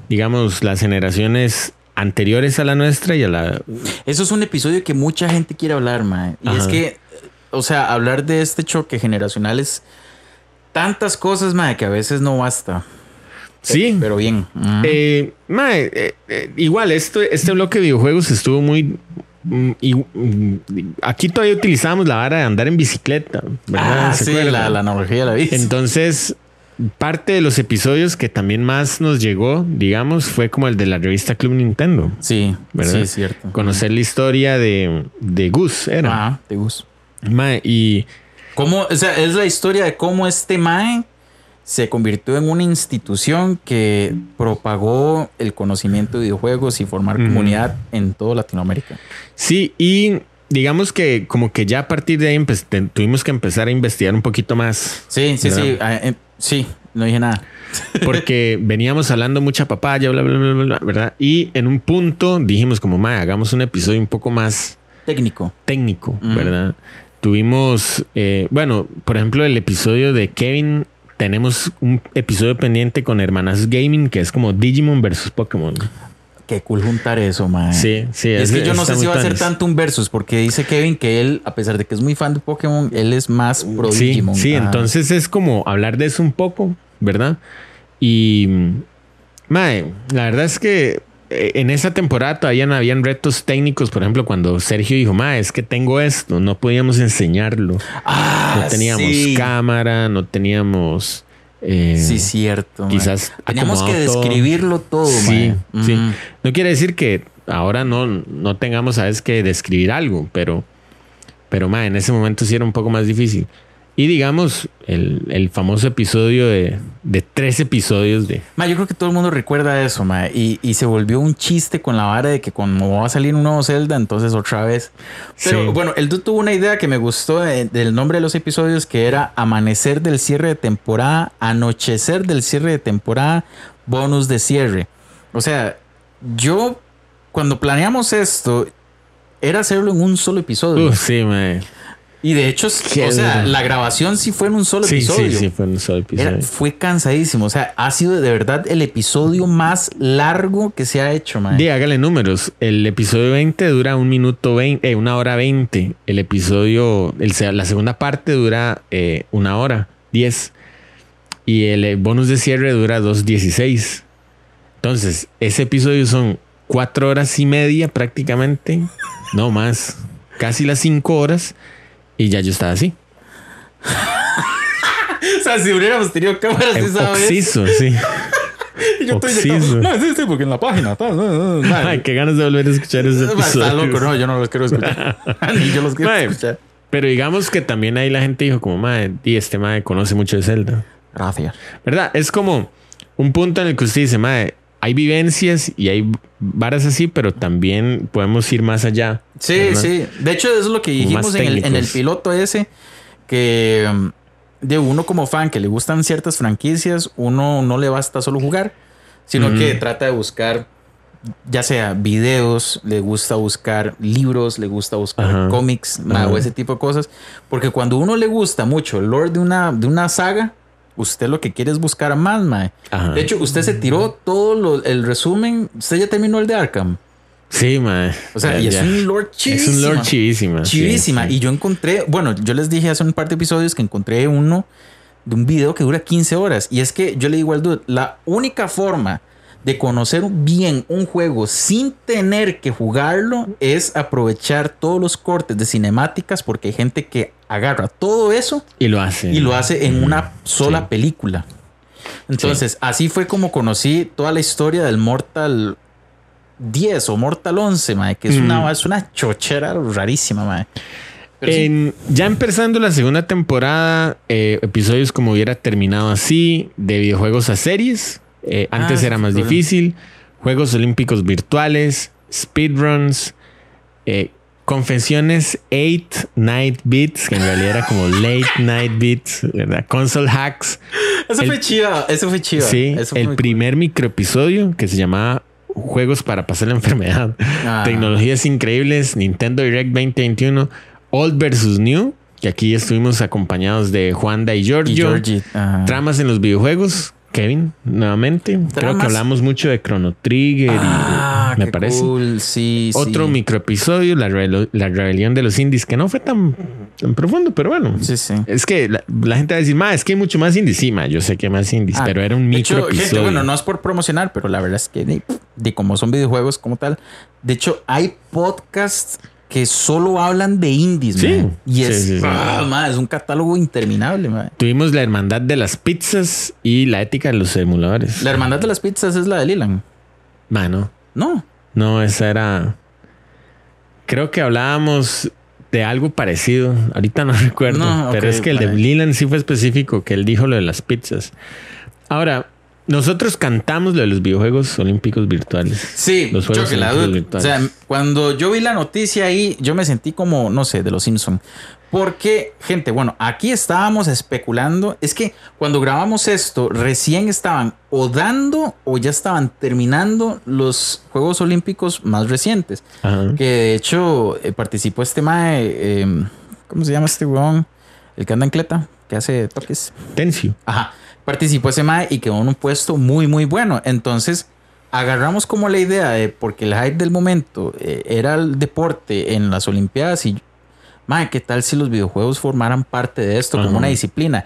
digamos, las generaciones anteriores a la nuestra y a la... Eso es un episodio que mucha gente quiere hablar, mae. Y es que, o sea, hablar de este choque generacional es tantas cosas, mae, que a veces no basta. Sí. Pero bien. Eh, mae, eh, eh, igual, esto, este bloque de videojuegos estuvo muy... mm, y, mm, aquí todavía utilizamos la vara de andar en bicicleta, ¿verdad? Ah, ¿Se sí, la, la analogía de la bici. Entonces, parte de los episodios que también más nos llegó, digamos, fue como el de la revista Club Nintendo. sí, ¿verdad? sí, es cierto. Conocer la historia de, de Gus, era. Ajá, te gusta. Mae, y ¿Cómo, o sea, es la historia de cómo este Mae se convirtió en una institución que propagó el conocimiento de videojuegos y formar Ujú. comunidad en toda Latinoamérica. sí, y digamos que como que ya a partir de ahí tuvimos que empezar a investigar un poquito más. Sí, sí, sí. ¿Verdad? ah, eh, sí, no dije nada. Porque veníamos hablando mucha papaya, bla, bla, bla, bla, bla, ¿verdad? Y en un punto dijimos como, mae, hagamos un episodio un poco más Técnico. técnico, Ujú. ¿verdad? tuvimos, eh, bueno, por ejemplo, el episodio de Kevin. Tenemos un episodio pendiente con Hermanas Gaming que es como Digimon versus Pokémon. Qué cool juntar eso, man. Sí, sí. Es que yo no sé si va a ser tanto un versus, porque dice Kevin que él, a pesar de que es muy fan de Pokémon, él es más pro Sí, Digimon. sí, Ajá. entonces es como hablar de eso un poco, ¿verdad? Y, mae, la verdad es que en esa temporada todavía no habían retos técnicos. Por ejemplo, cuando Sergio dijo, mae, es que tengo esto, no podíamos enseñarlo. Ah, no teníamos sí. cámara, no teníamos... eh, Sí, cierto. Quizás Teníamos que todo. describirlo todo, Sí, man. sí. No quiere decir que ahora no, no tengamos, sabes, que describir algo, pero, pero ma, en ese momento sí era un poco más difícil. Y digamos, el, el famoso episodio de, de tres episodios de... Ma, yo creo que todo el mundo recuerda eso, ma, y, y se volvió un chiste con la vara de que cuando va a salir un nuevo Zelda, entonces otra vez. Pero Sí. bueno, el dude tuvo una idea que me gustó eh, del nombre de los episodios, que era Amanecer del cierre de temporada, Anochecer del cierre de temporada, Bonus de cierre. O sea, yo cuando planeamos esto, era hacerlo en un solo episodio. Sí, ma. Y de hecho, Qué o sea, duro. la grabación sí fue en un solo Sí, episodio. sí, sí, fue un solo episodio. Era- fue cansadísimo. O sea, ha sido de verdad el episodio más largo que se ha hecho, man. Hágale números. El episodio 20 dura un minuto 20, eh, una hora 20. El episodio, el, la segunda parte dura eh, una hora 10. Y el eh, bonus de cierre dura 2.16. Entonces, ese episodio son cuatro horas y media prácticamente. No más. Casi las cinco horas. Y ya yo estaba así. o sea, si hubiéramos tenido cámaras esa vez. Oxiso, sí. Y yo estoy Oxiso. No, sí, sí, porque en la página tal. Ay, qué ganas de volver a escuchar ese episodio. Está loco, no, yo no los quiero escuchar. Ni yo los quiero escuchar. Pero digamos que también ahí la gente dijo como, madre, y este madre conoce mucho de Zelda. Gracias. ¿Verdad? Es como un punto en el que usted dice, madre, hay vivencias y hay varas así, pero también podemos ir más allá. Sí, ¿verdad? sí. De hecho, eso es lo que dijimos en el, en el piloto ese. Que um, de uno como fan que le gustan ciertas franquicias, uno no le basta solo jugar, sino Ujú. que trata de buscar, ya sea videos, le gusta buscar libros, le gusta buscar Ajá. cómics Ajá. o ese tipo de cosas. Porque cuando uno le gusta mucho el lore de una, de una saga, usted lo que quiere es buscar más, mae. Ajá. De hecho, usted se tiró todo lo- el resumen. Usted ya terminó el de Arkham. Sí, madre. O sea, Ya, y es ya. un lore Es un chivísima. lore chivísima. sí, Chivísima. sí. Y yo encontré, bueno, yo les dije hace un par de episodios que encontré uno de un video que dura 15 horas. Y es que yo le digo al dude, la única forma de conocer bien un juego sin tener que jugarlo es aprovechar todos los cortes de cinemáticas porque hay gente que agarra todo eso Y lo hace. y lo hace en una sola Sí. película. Entonces, así fue como conocí toda la historia del Mortal 10 o Mortal 11, mae, que es, una, Mm. es una chochera rarísima, mae. Sí. Ya empezando la segunda temporada, eh, episodios como hubiera terminado así, de videojuegos a series. Eh, Ah, antes era más difícil. Juegos olímpicos virtuales, speedruns, eh, confesiones 8 Night Beats, que en realidad era como Late Night Beats, ¿verdad? Console hacks. Eso el- fue chido, eso fue chido. Sí, eso fue el primer microepisodio que se llamaba Juegos para pasar la enfermedad. Ah. Tecnologías increíbles, Nintendo Direct 2021, Old versus New, que aquí estuvimos acompañados de Juanda y. Giorgio. Y. Tramas en los videojuegos, Kevin, nuevamente. Creo que hablamos mucho de Chrono Trigger Ah, y me qué parece. cool, sí, Otro sí. microepisodio, la, rebelión de los indies, que no fue tan, tan profundo, pero bueno. Sí, sí. Es que la, la gente va a decir, ma, es que hay mucho más indies. Sí, ma, yo sé que hay más indies, Ah, pero era un hecho, microepisodio. gente, bueno, no es por promocionar, pero la verdad es que de, de como son videojuegos como tal, de hecho hay podcasts que solo hablan de indies, Sí. Y es, sí, sí. ah, man, es un catálogo interminable, man. Tuvimos la hermandad de las pizzas y la ética de los emuladores. La hermandad de las pizzas es la de Lilan. Mano, No. no, esa era. Creo que hablábamos de algo parecido. Ahorita no recuerdo. No, pero es que el de. Leland sí fue específico, que él dijo lo de las pizzas. Ahora, nosotros cantamos lo de los videojuegos olímpicos virtuales. Sí, Los juegos olímpicos dude. O sea, cuando yo vi la noticia ahí, yo me sentí como, no sé, de los Simpson. Porque, gente, bueno, aquí estábamos especulando. Es que cuando grabamos esto, recién estaban o dando o ya estaban terminando los Juegos Olímpicos más recientes. Ajá. Que de hecho eh, participó este mae, eh, ¿cómo se llama este weón? El que anda en cleta, que hace toques. Tencio. Ajá. Participó ese mae y quedó en un puesto muy, muy bueno. Entonces, agarramos como la idea de, porque el hype del momento eh, era el deporte en las Olimpiadas y, mae, ¿qué tal si los videojuegos formaran parte de esto como una disciplina?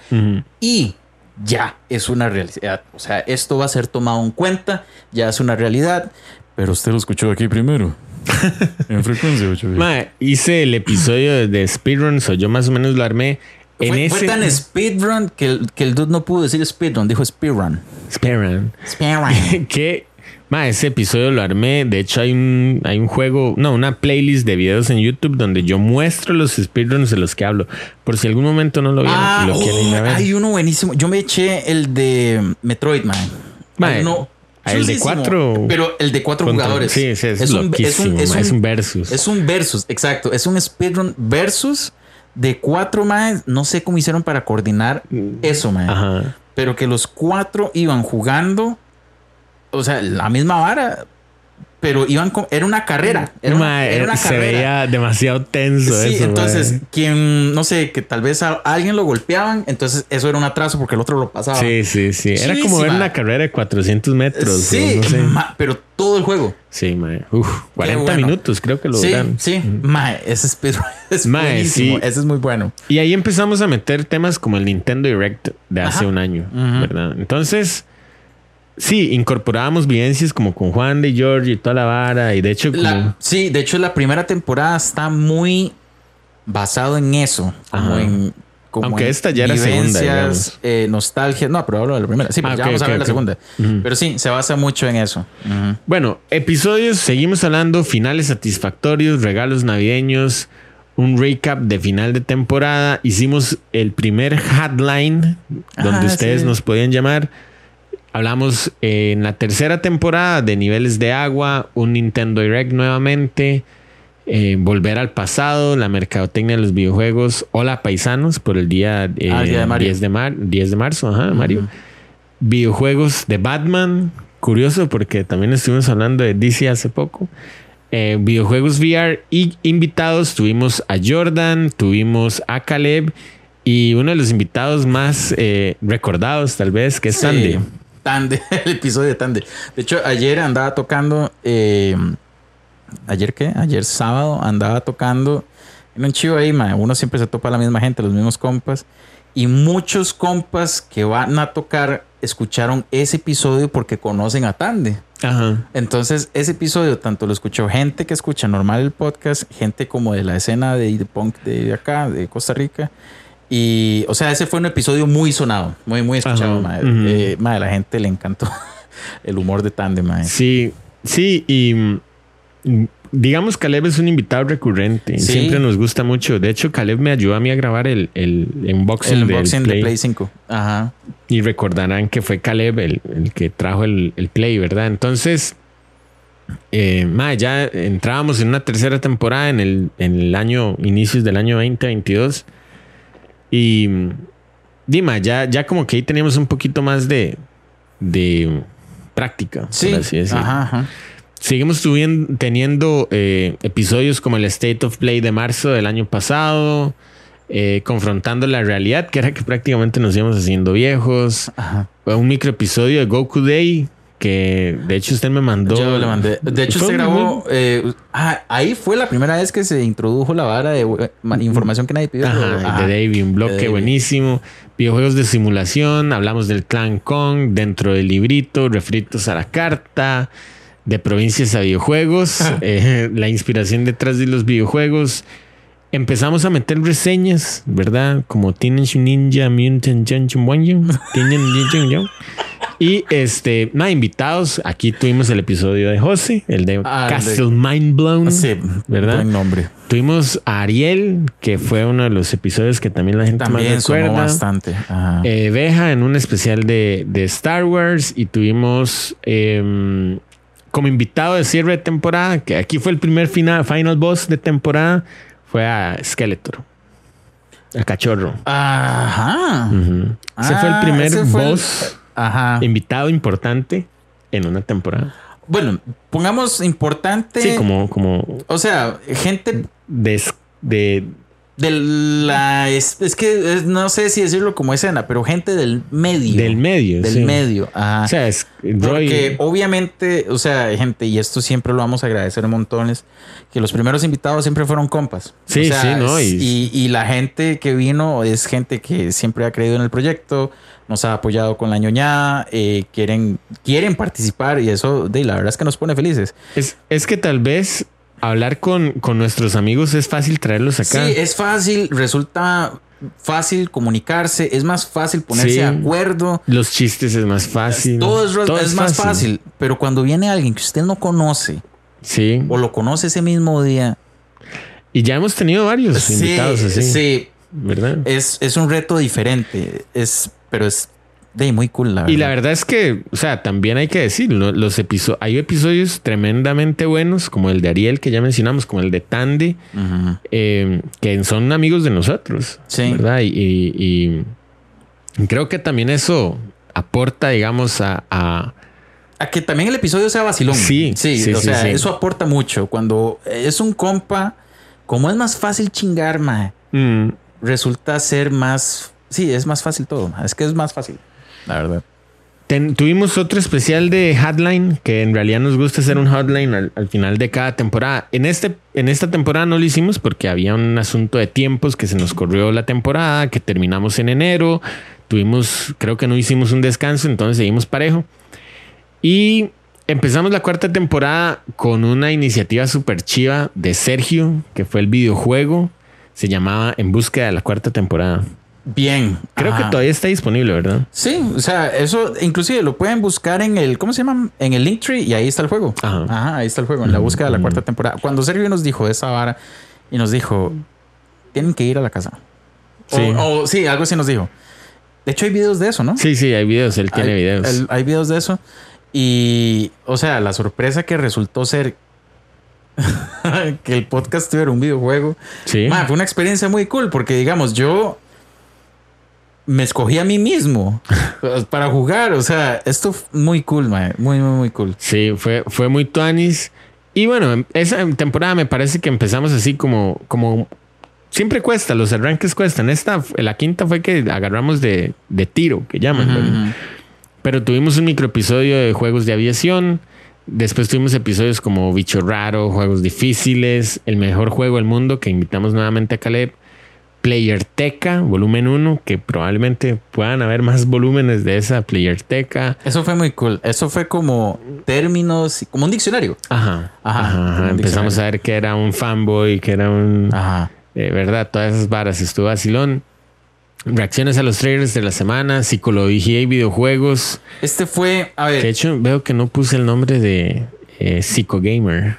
Y ya es una realidad. O sea, esto va a ser tomado en cuenta, ya es una realidad. Pero usted lo escuchó aquí primero. en frecuencia 8 Mae, hice el episodio de Speedruns, o yo más o menos lo armé. En Fue, ese. fue tan speedrun que el, que el dude no pudo decir speedrun, dijo speedrun. Speedrun. Speedrun. que ma, ese episodio lo armé. De hecho, hay un, hay un juego, no, una playlist de videos en YouTube donde yo muestro los speedruns de los que hablo. Por si algún momento no lo vieron Ah, lo quieren ir a oh, ver. hay uno buenísimo. Yo me eché el de Metroid, man. Hay uno ah, el de cuatro- Pero el de cuatro Contra- jugadores. Sí, sí, es, un- es ma, un- es un versus. Es un versus, exacto. Es un speedrun versus de cuatro más. No sé cómo hicieron para coordinar eso, man. Ajá. Pero que los cuatro iban jugando, o sea, la misma vara, pero iban con, era una carrera. Era una, Ma, era una se carrera. veía demasiado tenso Sí, eso. entonces, ma. quien, no sé, que tal vez a alguien lo golpeaban, entonces eso era un atraso porque el otro lo pasaba. Sí, sí, sí. Era como ver una carrera de 400 metros. Sí, no sé. ma- pero todo el juego. Sí, ma. Uf, 40 bueno. minutos creo que lo Sí, duran. sí. Mae, ese speedrun es Mae, buenísimo. sí. Ese es muy bueno. Y ahí empezamos a meter temas como el Nintendo Direct de hace Ajá. un año, Ujú. ¿verdad? Entonces, sí, incorporábamos vivencias como con Juan de George y toda la vara. Y de hecho, como. La- sí, de hecho, la primera temporada está muy basado en eso. Como en. como Aunque en esta ya era segunda, eh, nostalgia. No, pero hablo de la primera. Sí, pero Ah, ya vamos a ver la segunda. Pero sí, se basa mucho en eso. Bueno, episodios, seguimos hablando, finales satisfactorios, regalos navideños, un recap de final de temporada. Hicimos el primer hotline donde Ah, ustedes sí. nos podían llamar. Hablamos en la tercera temporada de niveles de agua, un Nintendo Direct nuevamente, eh, volver al pasado, la mercadotecnia de los videojuegos. Hola paisanos por el día, eh, Ah, el día de Mario. 10, de mar- 10 de marzo, ajá, Mario. Videojuegos de Batman, curioso porque también estuvimos hablando de DC hace poco. Eh, videojuegos VR y invitados tuvimos a Jordan, tuvimos a Caleb y uno de los invitados más eh, recordados tal vez que es Sí, Sandy. Tande, el episodio de Tande. De hecho, ayer andaba tocando. eh, ¿Ayer qué? Ayer sábado andaba tocando en un chivo ahí, ma. Uno siempre se topa a la misma gente, los mismos compas. Y muchos compas que van a tocar escucharon ese episodio porque conocen a Tande. Ajá. Entonces, ese episodio tanto lo escuchó gente que escucha normal el podcast, gente como de la escena de, de punk de acá, de Costa Rica. Y, o sea, ese fue un episodio muy sonado, muy, muy escuchado, mae. ujú. Eh, mae, la gente le encantó el humor de Tande, mae. Sí, sí, y mm, digamos Caleb es un invitado recurrente. Sí. Siempre nos gusta mucho. De hecho, Caleb me ayudó a mí a grabar el, el unboxing, El del unboxing Play. de Play 5. Ajá. Y recordarán que fue Caleb el, el que trajo el, el Play, ¿verdad? Entonces, eh, ma, ya entrábamos en una tercera temporada en el, en el año, inicios del año 2022. Y Dima, ya, ya como que ahí teníamos un poquito más de, de práctica, Sí. por así decirlo. Ajá, ajá. Seguimos teniendo eh, episodios como el State of Play de marzo del año pasado, eh, confrontando la realidad, que era que prácticamente nos íbamos haciendo viejos. Ajá. Un micro episodio de Goku Day, que de hecho usted me mandó. Yo le mandé. De hecho, se grabó. eh, ah, ahí fue la primera vez que se introdujo la vara de eh, ma- información que nadie pidió. Ajá, Ajá. de Davey, un bloque buenísimo. Videojuegos de simulación, hablamos del Clan Kong dentro del librito, refritos a la carta, de provincias a videojuegos, eh, la inspiración detrás de los videojuegos. Empezamos a meter reseñas, ¿verdad? Como Teenage Ninja Mutant Ninja Wanyo, Teenage Ninja. Y este, nada, invitados. Aquí tuvimos el episodio de José, el de Ah, el de- Castle Mind Blown. Sí, ¿verdad? Buen nombre. Tuvimos a Ariel, que fue uno de los episodios que también la gente También más recuerda. bastante. Ajá. Eh, Beja en un especial de, de Star Wars. Y tuvimos em, como invitado de cierre de temporada, que aquí fue el primer final, final boss de temporada, fue a Skeletor. A Cachorro. Ajá. Ujú. Ese fue el Ah, primer el- boss Ajá. invitado importante en una temporada. Bueno, pongamos importante. Sí, como, como O sea, gente. de, de De la. Es, es que es- no sé si decirlo como escena, pero gente del medio. Del medio, Del sí. medio. Ajá. O sea, es. Porque obviamente, o sea, gente, y esto siempre lo vamos a agradecer montones, que los primeros invitados siempre fueron compas. Sí, O sea, sí, ¿no? Y- Y, y la gente que vino es gente que siempre ha creído en el proyecto, nos ha apoyado con la ñoñada, eh, quieren, quieren participar y eso, de, la verdad es que nos pone felices. Es, es que tal vez hablar con, con nuestros amigos es fácil traerlos acá. Sí, es fácil, resulta fácil comunicarse, es más fácil ponerse Sí. de acuerdo. Los chistes es más fácil. Todo es, Todo es más fácil, pero cuando viene alguien que usted no conoce Sí. o lo conoce ese mismo día, Y ya hemos tenido varios sí, invitados así. sí, ¿Verdad? es, es un reto diferente, es, pero es de muy cool, la verdad. Y la verdad es que, o sea, también hay que decirlo, los episodios, hay episodios tremendamente buenos, como el de Ariel que ya mencionamos, como el de Tandy, eh, que son amigos de nosotros, Sí. ¿verdad? Y, y- y creo que también eso aporta, digamos, a, a- A que también el episodio sea vacilón. Sí, sí, sí, o sí, sea, sí. eso aporta mucho. Cuando es un compa, como es más fácil chingar, mae, mm, resulta ser más. Sí, es más fácil todo. Es que es más fácil, la verdad. Tuvimos otro especial de Hotline, que en realidad nos gusta hacer un hotline al, al final de cada temporada. En, este, en esta temporada no lo hicimos porque había un asunto de tiempos que se nos corrió la temporada, que terminamos en enero. Tuvimos, creo que no hicimos un descanso, entonces seguimos parejo. Y empezamos la cuarta temporada con una iniciativa súper chiva de Sergio, que fue el videojuego. Se llamaba En búsqueda de la cuarta temporada. Bien. Creo Ajá. que todavía está disponible, ¿verdad? Sí, o sea, eso inclusive lo pueden buscar en el, ¿cómo se llama? En el Linktree y ahí está el juego. Ajá. Ajá, ahí está el juego, en la búsqueda de la cuarta temporada. Cuando Sergio nos dijo esa vara y nos dijo, tienen que ir a la casa. Sí. O, o- sí, algo así nos dijo. De hecho, hay videos de eso, ¿no? Sí, sí, hay videos, él tiene hay, videos. el- hay videos de eso. Y, o sea, la sorpresa que resultó ser que el podcast tuviera un videojuego. Sí. Fue una experiencia muy cool porque, digamos, yo me escogí a mí mismo para jugar. O sea, esto fue muy cool, ma, muy, muy, muy cool. Sí, fue, fue muy tuanis. Y bueno, esa temporada me parece que empezamos así como, como siempre cuesta, los arranques cuestan. Esta, la quinta fue que agarramos de, de tiro, que llaman. Pero tuvimos un microepisodio de juegos de aviación. Después tuvimos episodios como Bicho Raro, juegos difíciles, el mejor juego del mundo, que invitamos nuevamente a Caleb. Playerteca, volumen 1, que probablemente puedan haber más volúmenes de esa Playerteca. Eso fue muy cool. Eso fue como términos, como un diccionario. Ajá. Ajá, ajá, un Empezamos diccionario. a ver que era un fanboy, que era un. Ajá. De verdad, todas esas varas. Estuvo vacilón. Reacciones a los trailers de la semana, psicología y videojuegos. Este fue, a ver, De hecho, veo que no puse el nombre de eh, Psicogamer.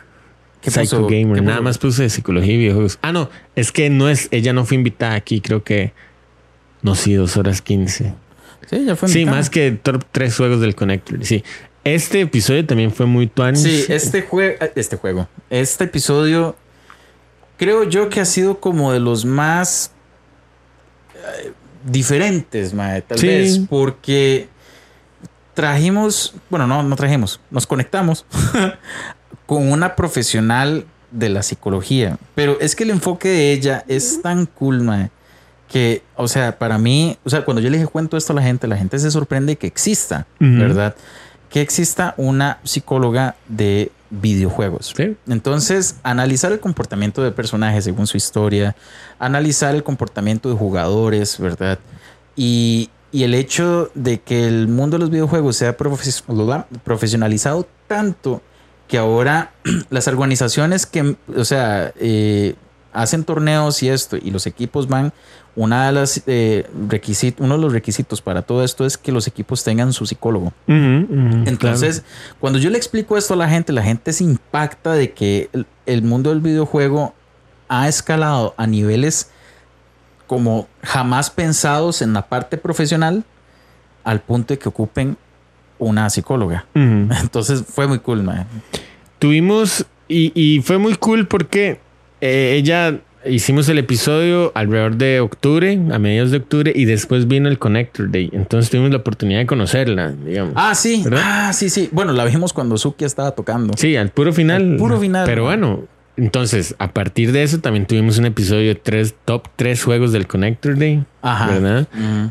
¿Qué Psycho puso? Gamer. ¿Qué Nada más puse psicología y videojuegos. Ah, no, es que no es, ella no fue invitada aquí, creo que. No, sí, dos horas quince. sí, ya fue Sí, invitada. más que top tres juegos del Connector. Sí. Este episodio también fue muy tuanis. Sí, este juego, este juego, este episodio, creo yo que ha sido como de los más eh, diferentes, mae, tal Sí. vez, porque trajimos, bueno, no, no trajimos, nos conectamos con una profesional de la psicología, pero es que el enfoque de ella es tan cool, mae, que, o sea, para mí, o sea, cuando yo le dije cuento esto a la gente, la gente se sorprende que exista. ¿verdad? Que exista una psicóloga de videojuegos. Sí. Entonces, analizar el comportamiento de personajes según su historia, analizar el comportamiento de jugadores, ¿verdad? Y, y el hecho de que el mundo de los videojuegos sea profes- profesionalizado tanto que ahora las organizaciones que, o sea, eh, hacen torneos y esto, y los equipos van, una de las eh, requisit- uno de los requisitos para todo esto es que los equipos tengan su psicólogo. Entonces, cuando yo le explico esto a la gente, la gente se impacta de que el, el mundo del videojuego ha escalado a niveles como jamás pensados en la parte profesional al punto de que ocupen una psicóloga. Entonces fue muy cool, man. Tuvimos, y, y fue muy cool porque eh, ella hicimos el episodio alrededor de octubre, a mediados de octubre, y después vino el Connector Day. Entonces tuvimos la oportunidad de conocerla, digamos. Ah, sí. ¿Verdad? Ah, sí, sí. Bueno, la vimos cuando Suki estaba tocando. Sí, al puro final. Al puro final. Pero bueno, entonces, a partir de eso, también tuvimos un episodio de tres, top 3 juegos del Connector Day. Ajá. ¿Verdad?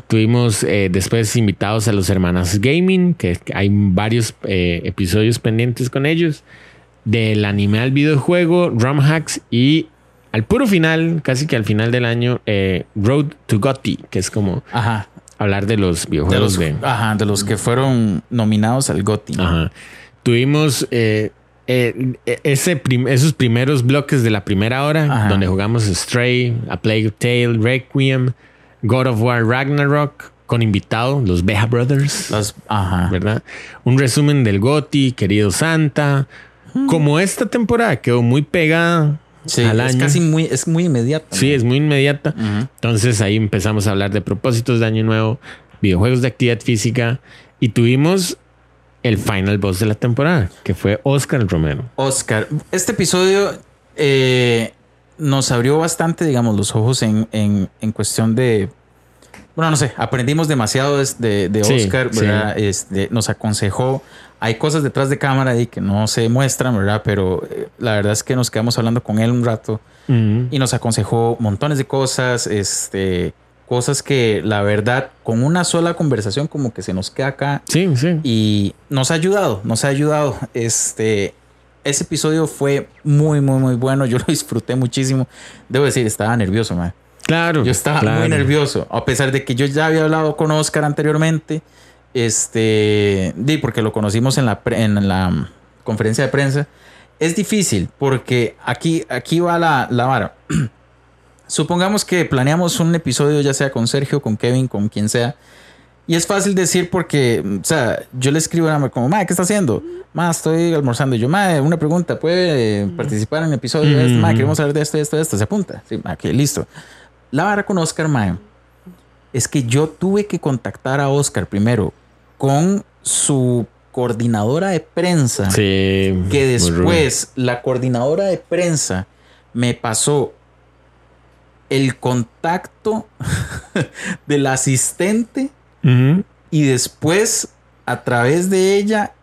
Tuvimos eh, después invitados a los hermanos Gaming, que hay varios eh, episodios pendientes con ellos. Del anime al videojuego, ROM Hacks y al puro final, casi que al final del año, eh, Road to Gotti, que es como Ajá. hablar de los De videojuegos los, de, ajá, de los que fueron nominados al GOTY. Ajá. Tuvimos eh, eh, ese prim- esos primeros bloques de la primera hora, Ajá. donde jugamos Stray, A Plague Tale, Requiem, God of War Ragnarok, con invitado, los Beja Brothers, ajá. ¿verdad? Un resumen del GOTI, querido Santa. Como esta temporada quedó muy pegada Sí, al es año. casi muy, es muy inmediato. Sí, es muy inmediata. Entonces ahí empezamos a hablar de propósitos de año nuevo, videojuegos de actividad física y tuvimos el final boss de la temporada, que fue Oscar Romero. Oscar, este episodio eh, nos abrió bastante, digamos, los ojos en, en- en cuestión de. Bueno, no sé, aprendimos demasiado de, de- Sí, Oscar, sí. ¿verdad? Este, nos aconsejó. Hay cosas detrás de cámara ahí que no se muestran, ¿verdad? Pero eh, la verdad es que nos quedamos hablando con él un rato y nos aconsejó montones de cosas, este, cosas que la verdad, con una sola conversación, como que se nos queda acá Sí, sí. y nos ha ayudado, nos ha ayudado. Este, ese episodio fue muy, muy, muy bueno. Yo lo disfruté muchísimo. Debo decir, estaba nervioso, man. Claro. Yo estaba claro. muy nervioso, a pesar de que yo ya había hablado con Oscar anteriormente. Este, di, porque lo conocimos en la, en la mm, conferencia de prensa. Es difícil porque aquí, aquí va la, la vara. Supongamos que planeamos un episodio, ya sea con Sergio, con Kevin, con quien sea. Y es fácil decir porque, o sea, yo le escribo a como, madre, ¿qué está haciendo? Ma, estoy almorzando. Y yo, madre, una pregunta, ¿puede participar en el episodio de este? Ma, queremos saber de esto, de esto, de esto. Se apunta. Sí, ma, listo. La vara con Oscar, mae, es que yo tuve que contactar a Oscar primero con su coordinadora de prensa. Sí. Que después la coordinadora de prensa me pasó el contacto del asistente y después a través de ella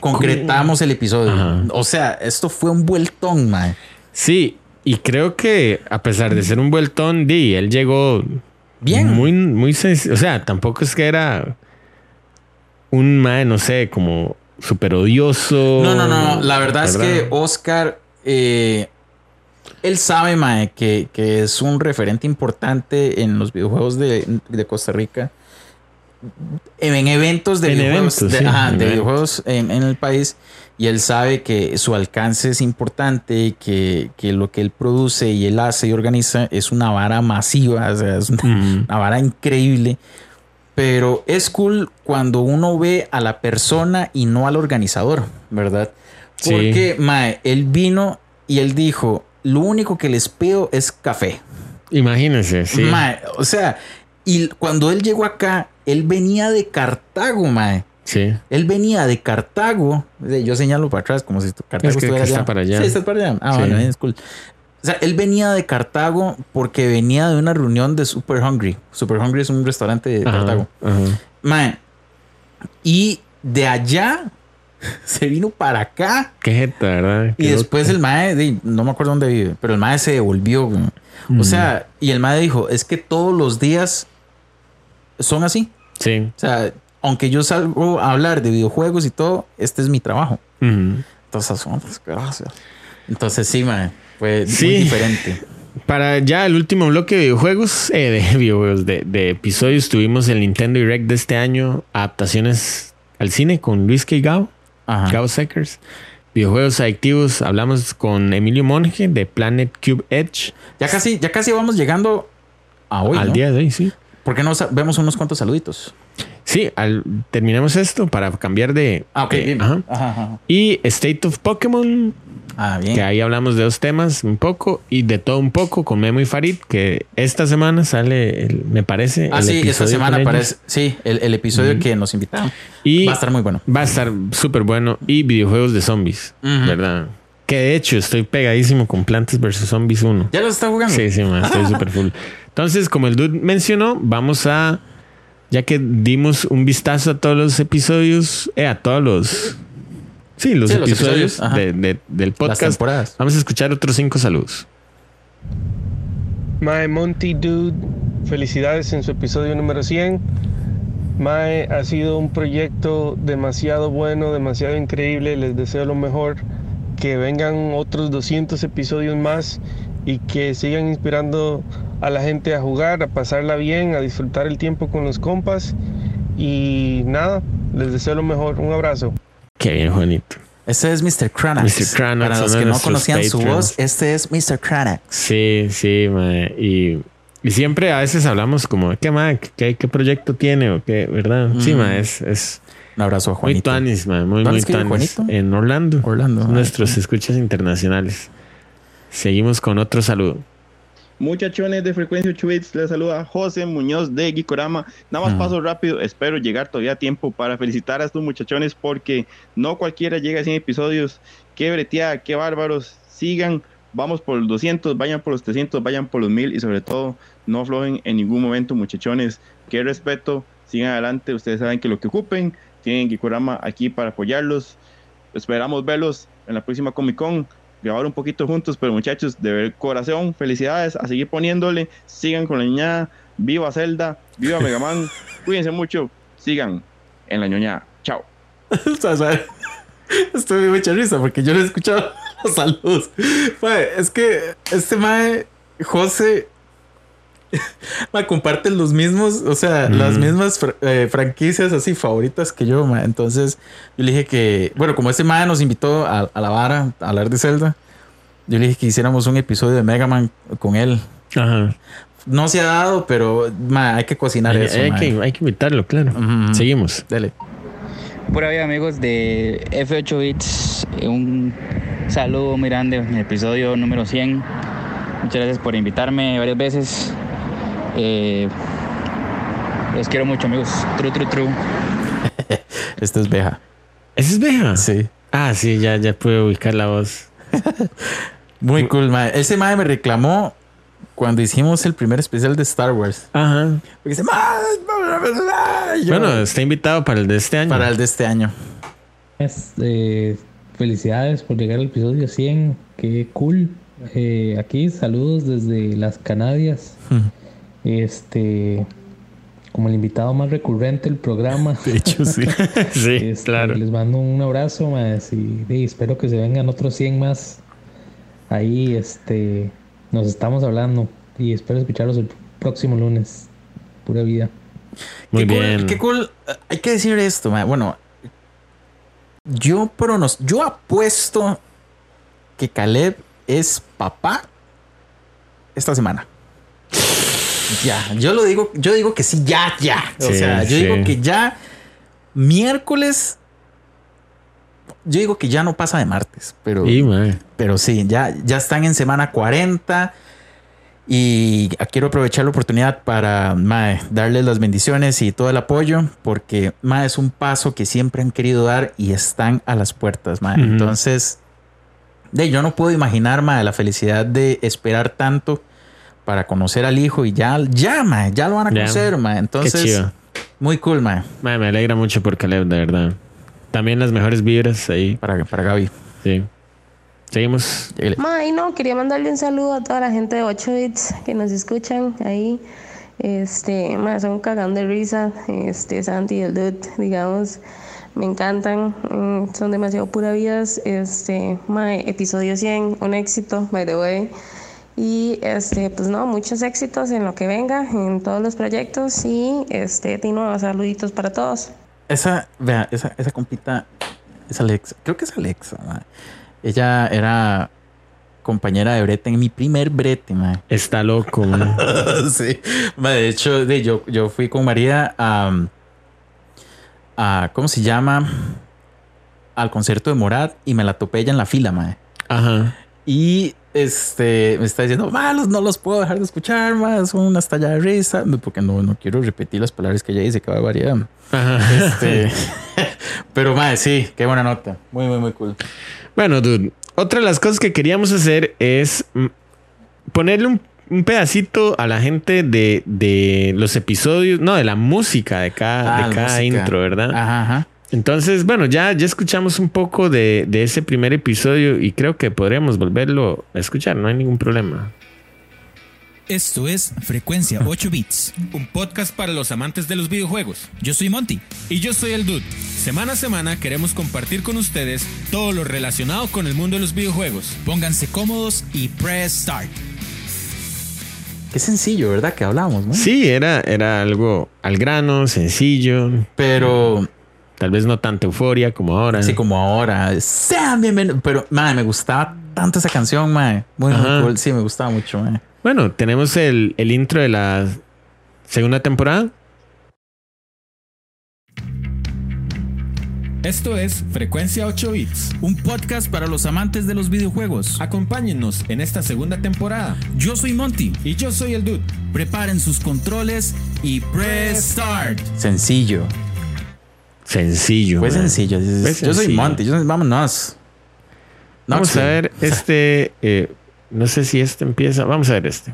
concretamos el episodio. Ajá. O sea, esto fue un vueltón, mae. Sí, y creo que a pesar de ser un vueltón, di, él llegó Bien. Muy, muy senc- O sea, tampoco es que era un mae, no sé, como súper odioso. No, no, no. La verdad, es que Oscar, eh, él sabe, mae, que, que es un referente importante en los videojuegos de, de Costa Rica. En eventos de En videojuegos, eventos, de, sí, ajá, en de videojuegos en, en el país. Y él sabe que su alcance es importante, que, que lo que él produce y él hace y organiza es una vara masiva, o sea, es una, Ujú. una vara increíble. Pero es cool cuando uno ve a la persona y no al organizador, ¿verdad? Sí. Porque, mae, él vino y él dijo, lo único que les pido es café. Imagínense, sí. Mae, o sea, y cuando él llegó acá, él venía de Cartago, mae. Sí. Él venía de Cartago. Yo señalo para atrás como si Cartago Es que- estuviera que está allá. para allá. Sí, está para allá. Ah, Sí. bueno, es cool. O sea, él venía de Cartago porque venía de una reunión de Super Hungry. Super Hungry es un restaurante de Ajá, Cartago. ajá. Mae, y de allá se vino para acá. Qué jeta, ¿verdad? Y después loco. el mae, no me acuerdo dónde vive, pero el mae se devolvió. güey. Mm. O sea, y el mae dijo, es que todos los días son así. Sí. O sea, aunque yo salgo a hablar de videojuegos y todo, este es mi trabajo. Entonces, gracias. Entonces sí, mae, fue Sí. muy diferente. Para ya el último bloque de videojuegos, eh, de videojuegos, de, de episodios, tuvimos el Nintendo Direct de este año, adaptaciones al cine con Luis K. Gao, Ajá. Gao Seckers. Videojuegos adictivos, hablamos con Emilio Monge de Planet Cube Edge. Ya casi, ya casi vamos llegando a hoy. al ¿no? día de hoy, sí. ¿Por qué no vemos unos cuantos saluditos? Sí, al, terminamos esto para cambiar de. Ah, ok, ajá. Y State of Pokémon, Ah, bien. que ahí hablamos de dos temas un poco y de todo un poco con Memo y Farid, que esta semana sale, el- me parece. Ah, el sí, esta semana aparece. Sí, el, el episodio que nos invitaron. Y Va a estar muy bueno. Va a estar súper bueno. Y videojuegos de zombies. ¿verdad? Que de hecho estoy pegadísimo con Plantas vs. Zombies 1. ¿Ya los está jugando? Sí, sí, man, estoy súper full. Entonces, como el dude mencionó, vamos a. Ya que dimos un vistazo a todos los episodios, eh, a todos los. Sí, los Sí, los episodios, de- de- del Las podcast. temporadas. Vamos a escuchar otros cinco saludos. Mae Monty Dude, felicidades en su episodio número 100. Mae, ha sido un proyecto demasiado bueno, demasiado increíble. Les deseo lo mejor. Que vengan otros 200 episodios más y que sigan inspirando a la gente a jugar, a pasarla bien, a disfrutar el tiempo con los compas. Y nada, les deseo lo mejor. Un abrazo. Qué bien, Juanito. Este es Mr. Cranax. Mr. Cranax, Para los que no conocían su voz, este es Mr. Cranax. Sí, sí, mae. Y, y siempre a veces hablamos como, ¿qué, mae? ¿Qué, qué proyecto tiene? ¿O qué? ¿Verdad? Sí, Mm. mae, es, es Un abrazo a muy Juanito. tuanis, mae. Muy, ¿Dónde muy tuanis. En Orlando. Orlando. Ah, Nuestros escuchas internacionales. Seguimos con otro saludo. Muchachones de frecuencia 8 bits, les saluda José Muñoz de Gikorama. Nada más Mm. paso rápido, espero llegar todavía a tiempo para felicitar a estos muchachones porque no cualquiera llega a 100 episodios. Qué breteada, qué bárbaros. Sigan, vamos por los 200, vayan por los 300, vayan por los 1000 y sobre todo no aflojen en ningún momento, muchachones. Qué respeto, sigan adelante. Ustedes saben que lo que ocupen, tienen Gikorama aquí para apoyarlos. Esperamos verlos en la próxima Comic Con grabar un poquito juntos, pero muchachos, de ver corazón, felicidades, a seguir poniéndole, sigan con la ñoñada, viva Zelda, viva Mega Man, cuídense mucho, sigan en la ñoñada, chao. Estoy muy mucha risa porque yo no he escuchado los saludos. Es que este mae, José, mae, comparten los mismos, o sea, Mm. las mismas fr- eh, franquicias así favoritas que yo, mae. Entonces, yo le dije que, bueno, como este mae nos invitó a, a la vara a hablar de Zelda, yo le dije que hiciéramos un episodio de Mega Man con él. Ajá. No se ha dado, pero mae, hay que cocinar Hay, eso. hay que, hay que invitarlo, claro. Seguimos. Dele. Pura vida amigos de F8 Bits, un saludo muy grande en el episodio número 100. Muchas gracias por invitarme varias veces. Eh, los quiero mucho amigos. Tru, tru, tru. Este es Beja. ¿Ese es Beja? Sí. Ah, sí, ya, ya puedo ubicar la voz. Muy cool, mae. Ese mae me reclamó cuando hicimos el primer especial de Star Wars. Ajá. Porque dice, Bueno, está invitado para el de este año. para el de este año. Es, eh, felicidades por llegar al episodio 100. Qué cool. Eh, aquí saludos desde las Canadias. Este, como el invitado más recurrente del programa. De hecho, sí. sí, Este, claro. Les mando un abrazo más y, y espero que se vengan otros 100 más. Ahí, este, nos estamos hablando y espero escucharlos el próximo lunes. Pura vida. Muy qué bien. Cool, qué cool. Hay que decir esto. Bueno, yo pronos, yo apuesto que Caleb es papá esta semana. Ya, yo lo digo, yo digo que sí, ya, ya. O Sí, sea, yo sí. digo que ya miércoles. Yo digo que ya no pasa de martes, pero. Mae. Pero sí, ya, ya están en semana 40 y quiero aprovechar la oportunidad para mae, darles las bendiciones y todo el apoyo porque mae, es un paso que siempre han querido dar y están a las puertas. mae. Entonces, de, yo no puedo imaginar mae, la felicidad de esperar tanto para conocer al hijo y ya, ya, mae, ya lo van a Ya. conocer. Qué Entonces, chido. muy cool, mae, Mae, me alegra mucho por Caleb, de verdad. También las mejores vibras ahí. para, para Gaby. Sí. Seguimos. May, no, quería mandarle un saludo a toda la gente de 8 bits que nos escuchan ahí. Este, más son cagando de risa. Este, Santi y el Dude, digamos, me encantan. mm, son demasiado pura vidas. Este, mae, episodio 100, un éxito, by the way. Y este, pues no, muchos éxitos en lo que venga, en todos los proyectos. Y este, Tino, saluditos para todos. Esa, vea, esa, esa compita es Alexa. Creo que es Alexa. mae. Ella era compañera de brete en mi primer brete, mae. Está loco, mae. sí. De hecho, de, yo, yo fui con María a, a- ¿Cómo se llama? Al concierto de Morad y me la topé ella en la fila, mae. Ajá. Y este me está diciendo, malos, no los puedo dejar de escuchar, más son una estalla de risa, porque no, no quiero repetir las palabras que ella dice, que va variedad. Ajá. Este, pero madre, sí, qué buena nota. Muy, muy, muy cool. Bueno, dude, otra de las cosas que queríamos hacer es mm, ponerle un, un pedacito a la gente de, de los episodios, no, de la música de cada, Ah, de la cada música. intro, ¿verdad? Ajá, ajá. Entonces, bueno, ya, ya escuchamos un poco de, de ese primer episodio y creo que podríamos volverlo a escuchar, no hay ningún problema. Esto es Frecuencia 8 Bits, un podcast para los amantes de los videojuegos. Yo soy Monty. Y yo soy el Dude. Semana a semana queremos compartir con ustedes todo lo relacionado con el mundo de los videojuegos. Pónganse cómodos y press start. Qué sencillo, ¿verdad? Que hablamos, ¿no? Sí, era, era algo al grano, sencillo, pero tal vez no tanta euforia como ahora. Sí, como ahora. Sean bienvenidos. Pero, madre, me gustaba tanto esa canción, madre. Muy, muy cool. Sí, me gustaba mucho, madre. Bueno, tenemos el, el intro de la segunda temporada. Esto es Frecuencia 8 Bits. Un podcast para los amantes de los videojuegos. Acompáñennos en esta segunda temporada. Yo soy Monty. Y yo soy el Dude. Preparen sus controles y press start. Sencillo. Sencillo. Fue man. sencillo. Fue Yo soy. Monty. Yo soy- vámonos. Vamos a ver este. eh, no sé si este empieza. Vamos a ver este.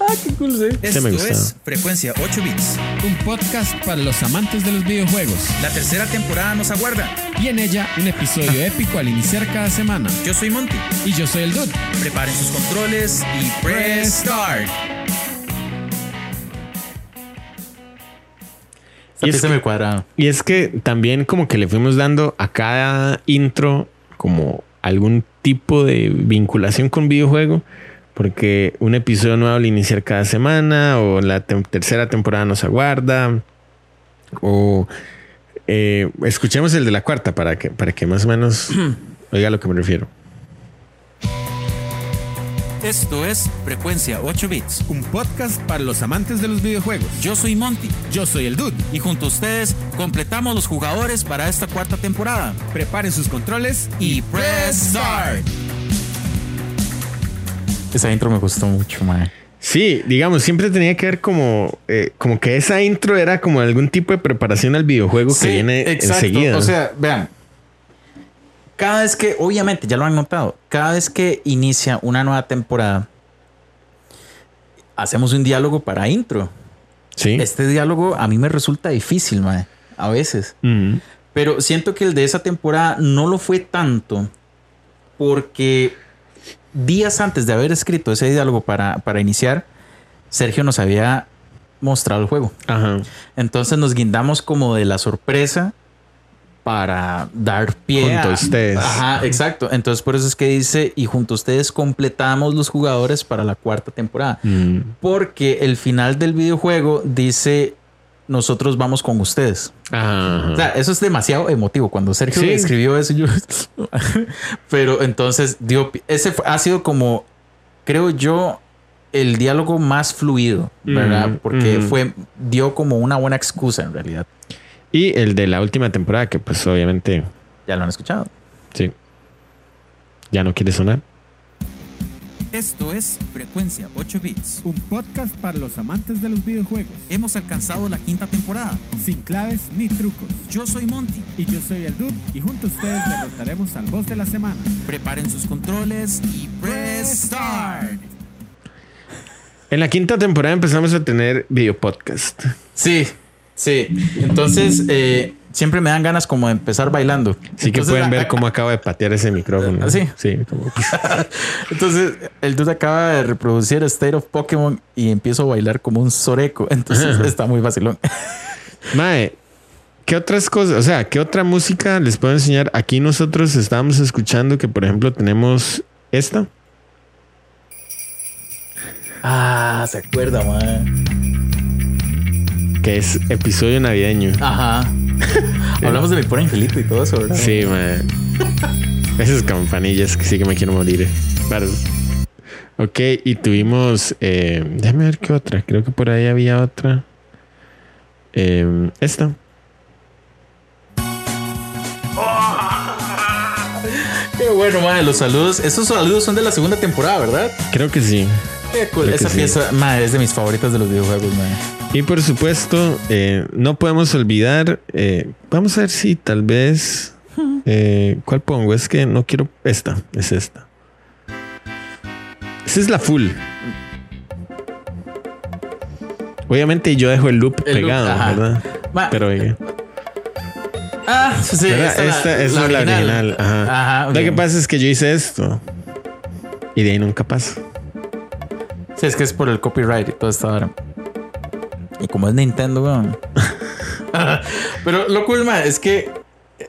Ah, qué cool, sí. Este Esto me gusta. es Frecuencia 8 Bits. Un podcast para los amantes de los videojuegos. La tercera temporada nos aguarda. Y en ella, un episodio épico al iniciar cada semana. Yo soy Monty. Y yo soy el Dude. Preparen sus controles y press start. Y es pieza que- me cuadrado. Y es que también como que le fuimos dando a cada intro como algún tipo de vinculación con videojuego. Porque un episodio nuevo al iniciar cada semana o la tercera temporada nos aguarda. O eh, escuchemos el de la cuarta para que, para que más o menos oiga a lo que me refiero. Esto es Frecuencia 8 Bits. Un podcast para los amantes de los videojuegos. Yo soy Monty. Yo soy el Dude. Y junto a ustedes completamos los jugadores para esta cuarta temporada. Preparen sus controles Y press start. Esa intro me gustó mucho, madre. Sí, digamos, siempre tenía que ver como, eh, como que esa intro era como algún tipo de preparación al videojuego que viene enseguida. O sea, vean. Cada vez que, obviamente, ya lo han notado, cada vez que inicia una nueva temporada, hacemos un diálogo para intro. sí. Este diálogo a mí me resulta difícil, mae, a veces. Mm. Pero siento que el de esa temporada no lo fue tanto porque días antes de haber escrito ese diálogo para, para iniciar, Sergio nos había mostrado el juego. Ajá. Entonces nos guindamos como de la sorpresa para dar pie Junto a ustedes. Ajá, exacto. Entonces por eso es que dice y junto a ustedes completamos los jugadores para la cuarta temporada. Mm. Porque el final del videojuego dice nosotros vamos con ustedes. Ajá. O sea, eso es demasiado emotivo. Cuando Sergio Sí. escribió eso, yo. Pero entonces dio. Ese ha sido como, creo yo, el diálogo más fluido, ¿verdad? Mm, Porque mm. fue dio como una buena excusa en realidad. Y el de la última temporada, que pues obviamente, Ya lo han escuchado. sí. Ya no quiere sonar. Esto es Frecuencia 8 Bits. Un podcast para los amantes de los videojuegos. Hemos alcanzado la quinta temporada. Sin claves ni trucos. Yo soy Monty. Y yo soy el Dude. Y junto a ustedes derrotaremos al boss de la semana. Preparen sus controles y press start. En la quinta temporada empezamos a tener video podcast. Sí, sí. Entonces, eh, siempre me dan ganas como de empezar bailando. Así que pueden ver cómo acaba de patear ese micrófono. ¿Ah, sí? Sí. como- Entonces, el dude acaba de reproducir State of Pokémon y empiezo a bailar como un soreco. Entonces, está muy vacilón. Mae, ¿qué otras cosas? O sea, ¿qué otra música les puedo enseñar? Aquí nosotros estábamos escuchando que, por ejemplo, tenemos esta. Ah, se acuerda, man. Que es episodio navideño. Ajá. Hablamos de mi pobre angelito y todo eso, ¿verdad? Sí, man. Esas campanillas que sí que me quiero morir. Claro. Ok, y tuvimos. Eh, déjame ver qué otra. Creo que por ahí había otra. Eh, esta. Qué bueno, man. Los saludos. Esos saludos son de la segunda temporada, ¿verdad? Creo que sí. Qué cool. Creo Esa sí. pieza, man, es de mis favoritas de los videojuegos, man. Y por supuesto, eh, no podemos olvidar. eh, vamos a ver si tal vez. eh, ¿Cuál pongo? Es que no quiero. Esta, es esta. Esa es la full. Obviamente yo dejo el loop El pegado. ¿verdad? Pero oye, Ah, sí, esta, esta es la original. Ajá. Lo que pasa es que yo hice esto y de ahí nunca pasa. Sí, es que es por el copyright y todo esto ahora. Y como es Nintendo, weón. Pero lo cool, ma, es que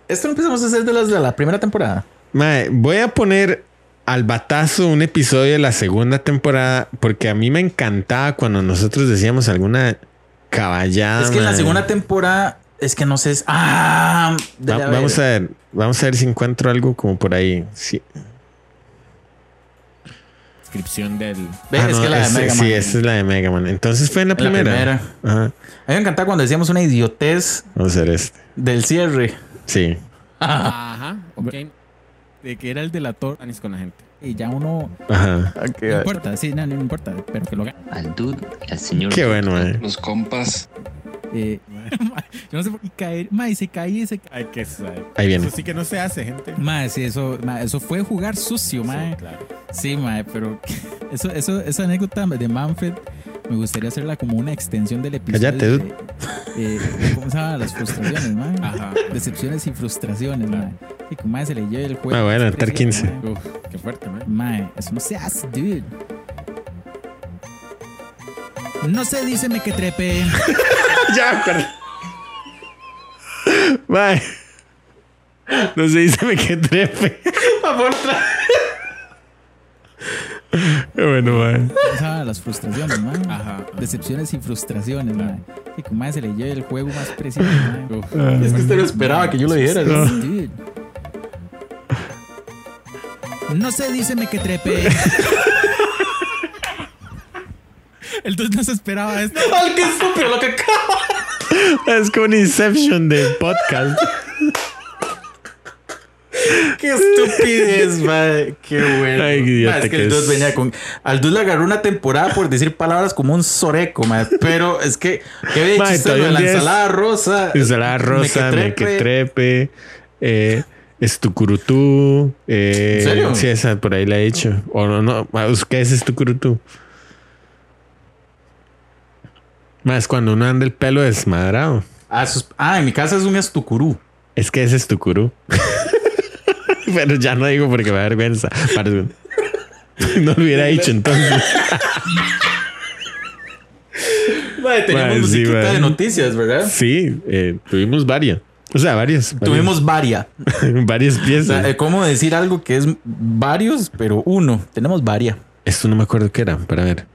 esto lo empezamos a hacer de las de la primera temporada. Mae, voy a poner al batazo un episodio de la segunda temporada porque a mí me encantaba cuando nosotros decíamos alguna caballada. es que en la segunda temporada es que no sé. es- Ah, Va- vamos a ver, vamos a ver si encuentro algo como por ahí. Sí. Descripción del. Ah, es no, que la de Mega Sí, Man. esa es la de Mega Man. Entonces fue en la En la primera. primera. Ajá. A mí me encantaba cuando decíamos una idiotez Vamos a ver este. del cierre. Sí. Ajá, ok. De que era el delator Anis con la gente. Y ya uno. Ajá. No importa, sí, no, no importa, pero que lo haga. Al dude al señor. Qué bueno, eh. Los compas. Eh, yo no sé por qué caer. Ma, y se cae se Hay que saber. Ahí viene. Eso sí que no se hace, gente. Ma, sí, eso, ma, eso fue jugar sucio, ma. Sí, claro. Sí, ma, pero eso, eso, esa anécdota de Manfred me gustaría hacerla como una extensión del episodio. Cállate, dude. de, eh, ¿Cómo se llama? Las frustraciones, ma. Ajá. Decepciones y frustraciones, ma. Y como ma, se le lleve el juego. Ah, bueno, estar Presidente, 15. ma. Uf, qué fuerte, man. Ma, eso no se hace, dude. No se dice me que trepe. ya acuerdo. Mae. No se dice me que trepe. Qué bueno, mae. ¿Cómo se llama? Las frustraciones, ma. Ajá. Decepciones y frustraciones, ma. Y como ma, se le lleve el juego más preciso, ma. Ah. Es que usted no esperaba que yo lo dijera. ¿no? No se dice me que trepe. El dude no se esperaba esto. ¡Ay, qué estúpido lo que acaba! Es como un Inception de podcast. ¡Qué estupidez, madre! ¡Qué bueno! Ay, Ma, es que que el. Dude venía con. Al Dude le agarró una temporada por decir palabras como un soreco, madre. Pero es que. ¿Qué había dicho usted? Lo todavía de la ensalada rosa. Ensalada rosa, mequetrepe, eh, estucurutú. Eh, ¿En serio? Sí, esa por ahí la he hecho. O no, no. ¿Qué es estucurutú? Más cuando uno anda el pelo desmadrado. Ah, ah, en mi casa es un estucurú. Es que es estucurú. Pero ya no digo porque me da vergüenza. Perdón. No lo hubiera dicho entonces. Madre, teníamos sí, musiquita de noticias, ¿verdad? Sí, eh, tuvimos varias. O sea, varias. varias- Tuvimos varia. varias O piezas. sea, eh, ¿cómo decir algo que es varios, pero uno? Tenemos varia. Esto no me acuerdo qué era, para ver.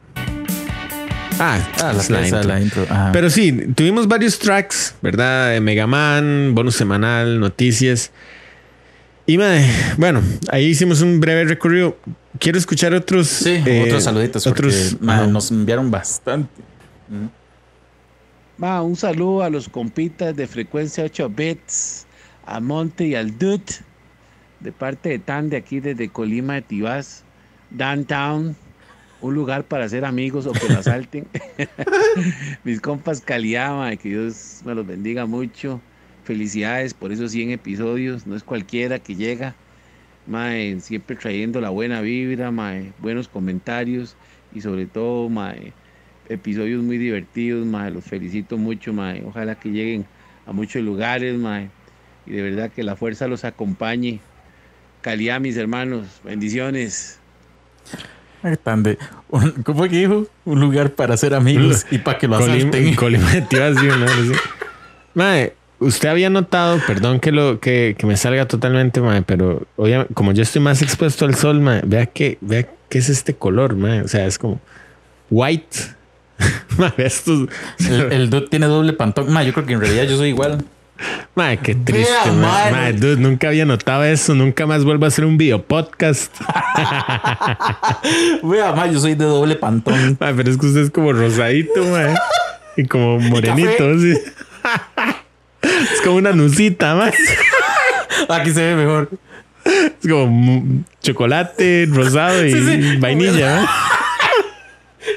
Ah, Ah, la es la pieza, intro. la intro. Ajá. Pero sí, tuvimos varios tracks, ¿verdad? De Mega Man, bonus semanal, noticias. Y madre, bueno, ahí hicimos un breve recorrido. Quiero escuchar otros. Sí, eh, otros saluditos. Otros. porque, ma, ajá. nos enviaron bastante. Va, un saludo a los compitas de frecuencia 8 bits, a Monte y al Dude, de parte de Tan de aquí desde Colima de Tibás, Downtown, un lugar para hacer amigos o que lo asalten. Mis compas Caliama, que Dios me los bendiga mucho. Felicidades por esos 100 episodios, no es cualquiera que llega. Mae, siempre trayendo la buena vibra, mae, buenos comentarios y sobre todo, mae, episodios muy divertidos, mae, los felicito mucho, mae. Ojalá que lleguen a muchos lugares, mae, y de verdad que la fuerza los acompañe. Calidad, mis hermanos, bendiciones. Tan de- un- ¿Cómo que dijo? Un lugar para hacer amigos y para que lo asalten. Colima de Tibás, sí, una vez, sí. Mae, usted había notado, perdón que lo que, que me salga totalmente, mae, pero obvia- como yo estoy más expuesto al sol, mae, vea que vea qué es este color, mae. O sea, es como white. mae, estos. El, el tiene doble pantón. Ma, yo creo que en realidad yo soy igual. Mae, qué triste, Vea, mae. Mae, dude, nunca había notado eso. Nunca más vuelvo a hacer un video podcast. Vea, ma, yo soy de doble pantón. Mae, pero es que usted es como rosadito, mae. Y como morenito, sí. Es como una nucita, mae. Aquí se ve mejor. Es como chocolate, rosado y Sí, sí. vainilla.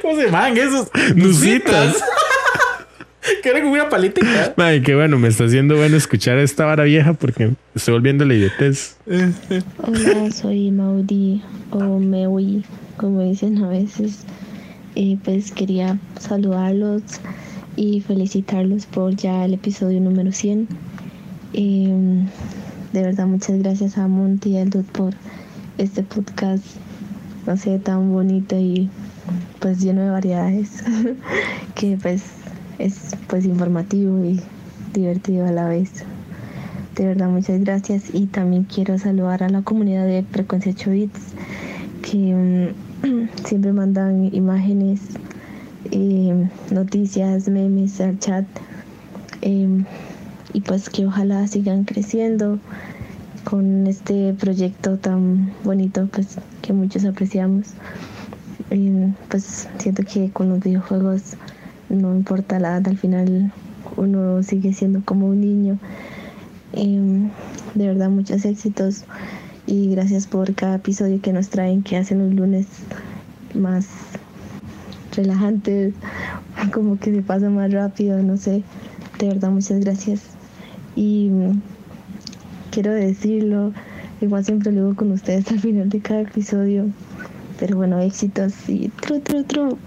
¿Cómo se llaman esos? Nucitas. que era como una palitita. Ay, qué bueno, me está haciendo bueno escuchar esta vara vieja porque estoy volviendo la idiotez. Hola, soy Maudi o Mewi, como dicen a veces. Y pues quería saludarlos y felicitarlos por ya el episodio número 100. Eh, de verdad, muchas gracias a Monty y al Dud por este podcast, no sé, tan bonito y pues lleno de variedades, que pues es pues informativo y divertido a la vez. De verdad, muchas gracias y también quiero saludar a la comunidad de Frecuencia 8 Bits que mm, siempre mandan imágenes, eh, noticias, memes al chat eh, y pues que ojalá sigan creciendo con este proyecto tan bonito pues que muchos apreciamos. Eh, pues siento que con los videojuegos no importa la edad, al final uno sigue siendo como un niño. Eh, de verdad, muchos éxitos y gracias por cada episodio que nos traen, que hacen los lunes más relajantes, como que se pasa más rápido, no sé. De verdad, muchas gracias. Y mm, quiero decirlo, igual siempre lo digo con ustedes al final de cada episodio, pero bueno, éxitos y tru, tru, tru.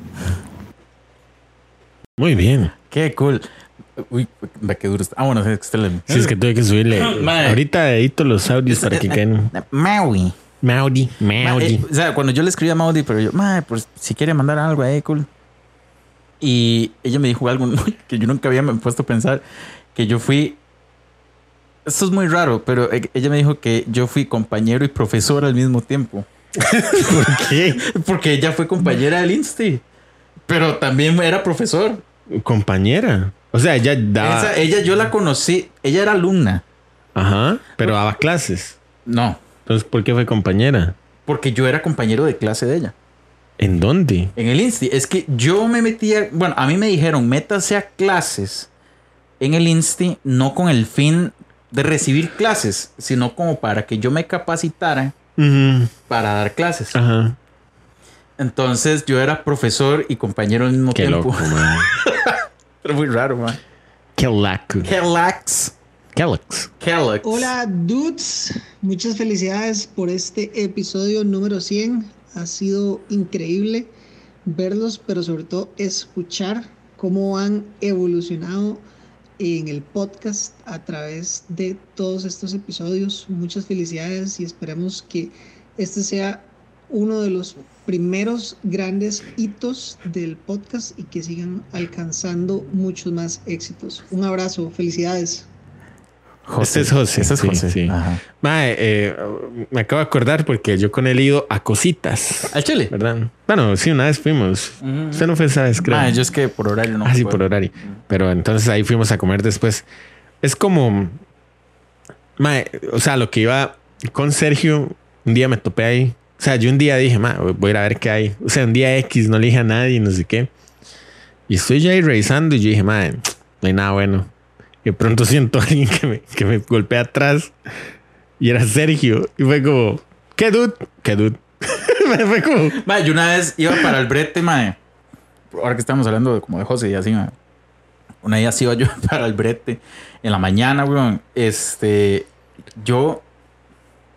Muy bien. Qué cool. Uy, va que duro está. Ah, bueno, es excelente. Sí, es que tuve que subirle. Ahorita edito los audios para que queden. Maui. Maudi. Maudi. Eh, o sea, cuando yo le escribí a Maudi, pero yo, mae, pues si quiere mandar algo ahí, cool. Y ella me dijo algo que yo nunca había puesto a pensar, que yo fui... Esto es muy raro, pero e- ella me dijo que yo fui compañero y profesor al mismo tiempo. ¿Por qué? Porque ella fue compañera del Insti, pero también era profesor. Compañera. O sea, ella daba. Esa- ella yo la conocí, ella era alumna. Ajá. Pero daba clases. No. Entonces, ¿por qué fue compañera? Porque yo era compañero de clase de ella. ¿En dónde? En el Insti. Es que yo me metía. Bueno, a mí me dijeron, métase a clases en el Insti, no con el fin de recibir clases, sino como para que yo me capacitara para dar clases. Ajá. Entonces yo era profesor y compañero al mismo Qué tiempo. loco, man. Pero muy raro, man. Qué laco. Kellogg's. Kellogg's. Kellogg's. Hola dudes, muchas felicidades por este episodio número 100. Ha sido increíble verlos, pero sobre todo escuchar cómo han evolucionado en el podcast a través de todos estos episodios. Muchas felicidades y esperemos que este sea uno de los primeros grandes hitos del podcast y que sigan alcanzando muchos más éxitos. Un abrazo, felicidades. Este es José. Este es sí, José. sí. Ajá. Mae, eh, me acabo de acordar porque yo con él he ido a cositas. ¿Al Chile? ¿Verdad? Bueno, sí, una vez fuimos. Usted no fue esa vez, creo. Ma, yo es que por horario no. ah, sí, por horario. Pero entonces ahí fuimos a comer después. Es como. Mae, o sea, lo que iba con Sergio, un día me topé ahí. O sea, yo un día dije, "Ma, voy a ir a ver qué hay. O sea, un día X, no le dije a nadie, no sé qué. Y estoy ya ahí revisando y yo dije, madre, no hay nada bueno. Y de pronto siento a alguien que me, que me golpea atrás y era Sergio. Y fue como, ¿qué dude? ¿Qué dude? fue como, yo una vez iba para el brete, mae. Ahora que estamos hablando de, como de José y así, mae. Una vez iba yo para el brete en la mañana, weón. Este, yo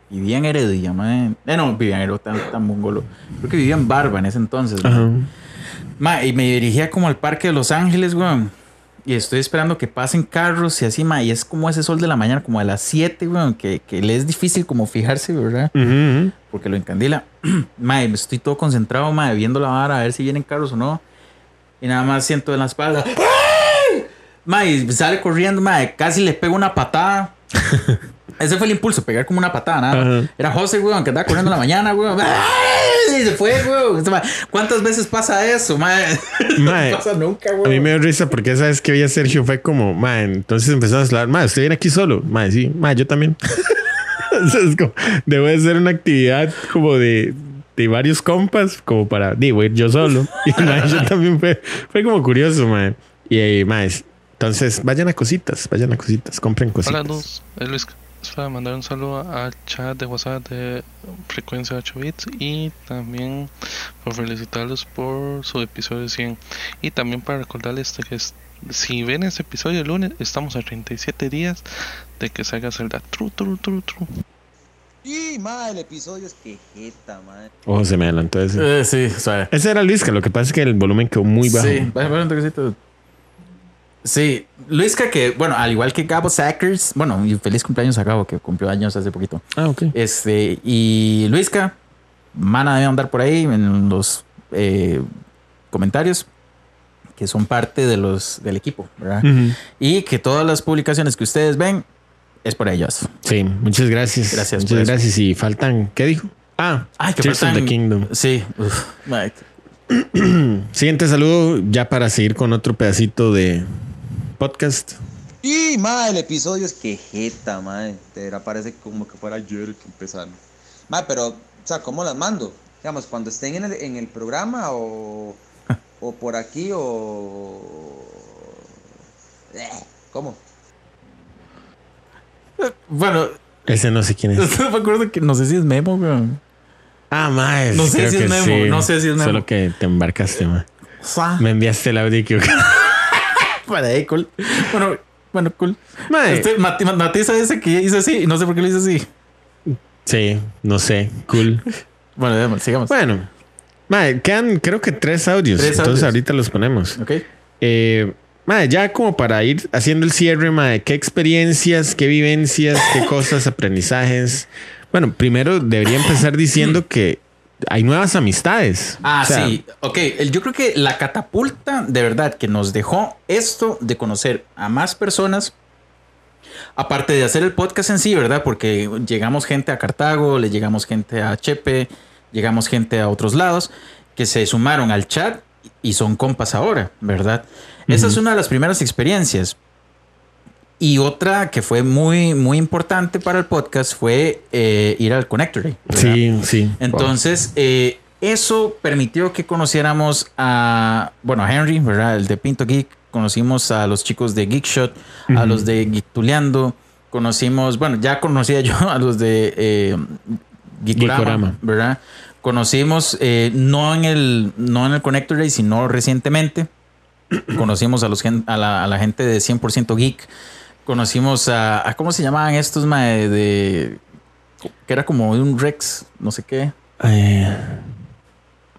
vivía en Heredia, mae. Eh, no, vivía en Heredia, tan, tan mongolo. Creo que vivía en Barba en ese entonces. Ma, y me dirigía como al Parque de Los Ángeles, weón. Y estoy esperando que pasen carros y así, ma. Y es como ese sol de la mañana, como a las 7, weón. Que, que le es difícil como fijarse, ¿verdad? Ujú. Porque lo encandila. ma, estoy todo concentrado, ma, viendo la vara, a ver si vienen carros o no. Y nada más siento en la espalda. ¡ay! Ma, y sale corriendo, ma. Casi le pego una patada. Ese fue el impulso, pegar como una patada, nada. Ajá. Era José, weón, que andaba corriendo en la mañana, weón. ¡Ay! Y se fue, weón. Este, ¿Cuántas veces pasa eso, no pasa nunca, weón. a mí me dio risa porque esa vez que vi a Sergio fue como, mae, entonces empezamos a hablar, mae, usted viene aquí solo. Mae, sí, mae, yo también. Entonces, como, debo de hacer una actividad como de, de varios compas, como para, digo, ir yo solo. Y mae, yo también fue, fue como curioso, mae. Y mae, entonces vayan a cositas, vayan a cositas, compren cositas. Hola, Luz. Es Luis. Es para mandar un saludo al chat de WhatsApp de Frecuencia 8 Bits y también por felicitarlos por su episodio 100. Y también para recordarles que es- si ven este episodio el lunes, estamos a 37 días de que salga Zelda. Tru, tru, tru, tru. Y, ma, el episodio es que jeta, ma. Oh, se me adelantó ese. Eh, sí, suave. Ese era Luis, que lo que pasa es que el volumen quedó muy bajo. Sí, vaya un toquecito. Sí, Luisca que, bueno, al igual que Gabo Sackers, bueno, y feliz cumpleaños a Gabo que cumplió años hace poquito. Ah, ok. Este, y Luisca, mana debe andar por ahí en los eh, comentarios que son parte de los del equipo, ¿verdad? Y que todas las publicaciones que ustedes ven es por ellos. Sí, muchas gracias. Gracias Muchas eso. gracias. Y faltan, ¿qué dijo? Ah, Ay, que Tears of faltan- the Kingdom. Sí, uf. Siguiente saludo, ya para seguir con otro pedacito de podcast. Y, ma, el episodio es que jeta, ma. De verdad parece como que fuera ayer que empezaron. Ma, pero, o sea, ¿cómo las mando? Digamos, cuando estén en el, en el programa o, o por aquí o... Eh, ¿Cómo? Bueno, Ese no sé quién es. me acuerdo que no sé si es Memo, weón. Ah, más. No sé si es Memo, no sé si es Memo. Solo que te embarcaste, ma. Sa. Me enviaste el audio que Para ahí, cool. Bueno, bueno, cool. Este, Mati, Matiza dice que hizo así y no sé por qué lo hizo así. Sí, no sé. Cool. Bueno, sigamos. Bueno, mae, quedan creo que tres audios. Tres entonces audios. ahorita los ponemos. Ok. Eh, mae, ya como para ir haciendo el cierre, mae, qué experiencias, qué vivencias, qué cosas, aprendizajes. Bueno, primero debería empezar diciendo que hay nuevas amistades. Ah, O sea, sí. Ok, yo creo que la catapulta de verdad que nos dejó esto de conocer a más personas, aparte de hacer el podcast en sí, ¿verdad? Porque llegamos gente a Cartago, le llegamos gente a Chepe, llegamos gente a otros lados que se sumaron al chat y son compas ahora, ¿verdad? Esa es una de las primeras experiencias. Y otra que fue muy, muy importante para el podcast fue eh, ir al Connector Day. ¿verdad? Sí, sí. Entonces, eh, eso permitió que conociéramos a, bueno, a Henry, ¿verdad? El de Pinto Geek. Conocimos a los chicos de Geekshot, a los de Geektuleando. Conocimos, bueno, ya conocía yo a los de eh, Geekorama, Geekorama. ¿verdad? Conocimos, eh, no, en el, no en el Connector Day, sino recientemente. Conocimos a, los, gen- a, la, a la gente de 100% Geek. Conocimos a, a- ¿cómo se llamaban estos, mae? De, que era como un Rex, no sé qué. Eh,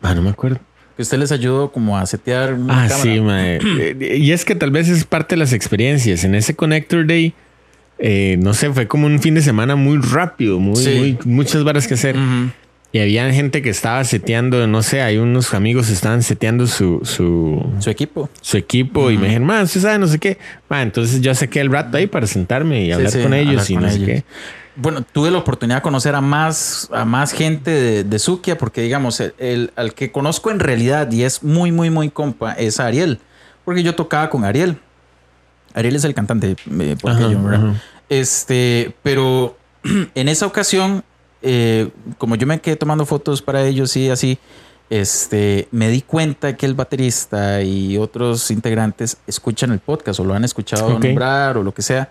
ah, no me acuerdo. Que usted les ayudó como a setear una Ah, cámara. sí, mae. Eh, y es que tal vez es parte de las experiencias. En ese Connector Day, eh, no sé, fue como un fin de semana muy rápido, muy, Sí. muy- muchas varas que hacer. Y había gente que estaba seteando, no sé, hay unos amigos que estaban seteando su, su, su equipo. Su equipo. Y me dijeron, man, usted sabe, no sé qué. Man, entonces yo saqué el rato ahí para sentarme y Sí, hablar sí, con ellos hablar y con no sé qué. Bueno, tuve la oportunidad de conocer a más, a más gente de, de Sukia, porque digamos, el, el- al que conozco en realidad y es muy, muy, muy compa, es Ariel. Porque yo tocaba con Ariel. Ariel es el cantante eh, puertorriqueño, Ajá, ¿verdad? ajá. Este, pero en esa ocasión, eh, como yo me quedé tomando fotos para ellos y así, este, me di cuenta que el baterista y otros integrantes escuchan el podcast o lo han escuchado Ok. nombrar o lo que sea.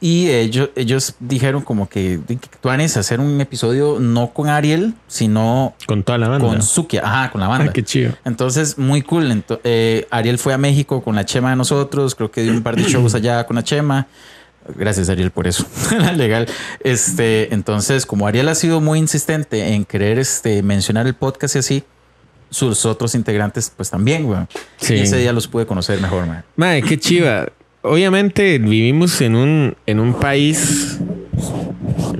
Y ellos, ellos dijeron como que "Di que tú haces hacer un episodio no con Ariel, sino con toda la banda. Con Sukia, ajá, con la banda. Ah, qué chido. Entonces, muy cool. Ento- eh, Ariel fue a México con la Chema de nosotros, creo que dio un par de shows allá con la Chema. Gracias, Ariel, por eso. Legal. Este, entonces, como Ariel ha sido muy insistente en querer este, mencionar el podcast y así, sus otros integrantes, pues también, güey. Sí. Y ese día los pude conocer mejor, man. Madre, qué chiva. Obviamente vivimos en un, en un país.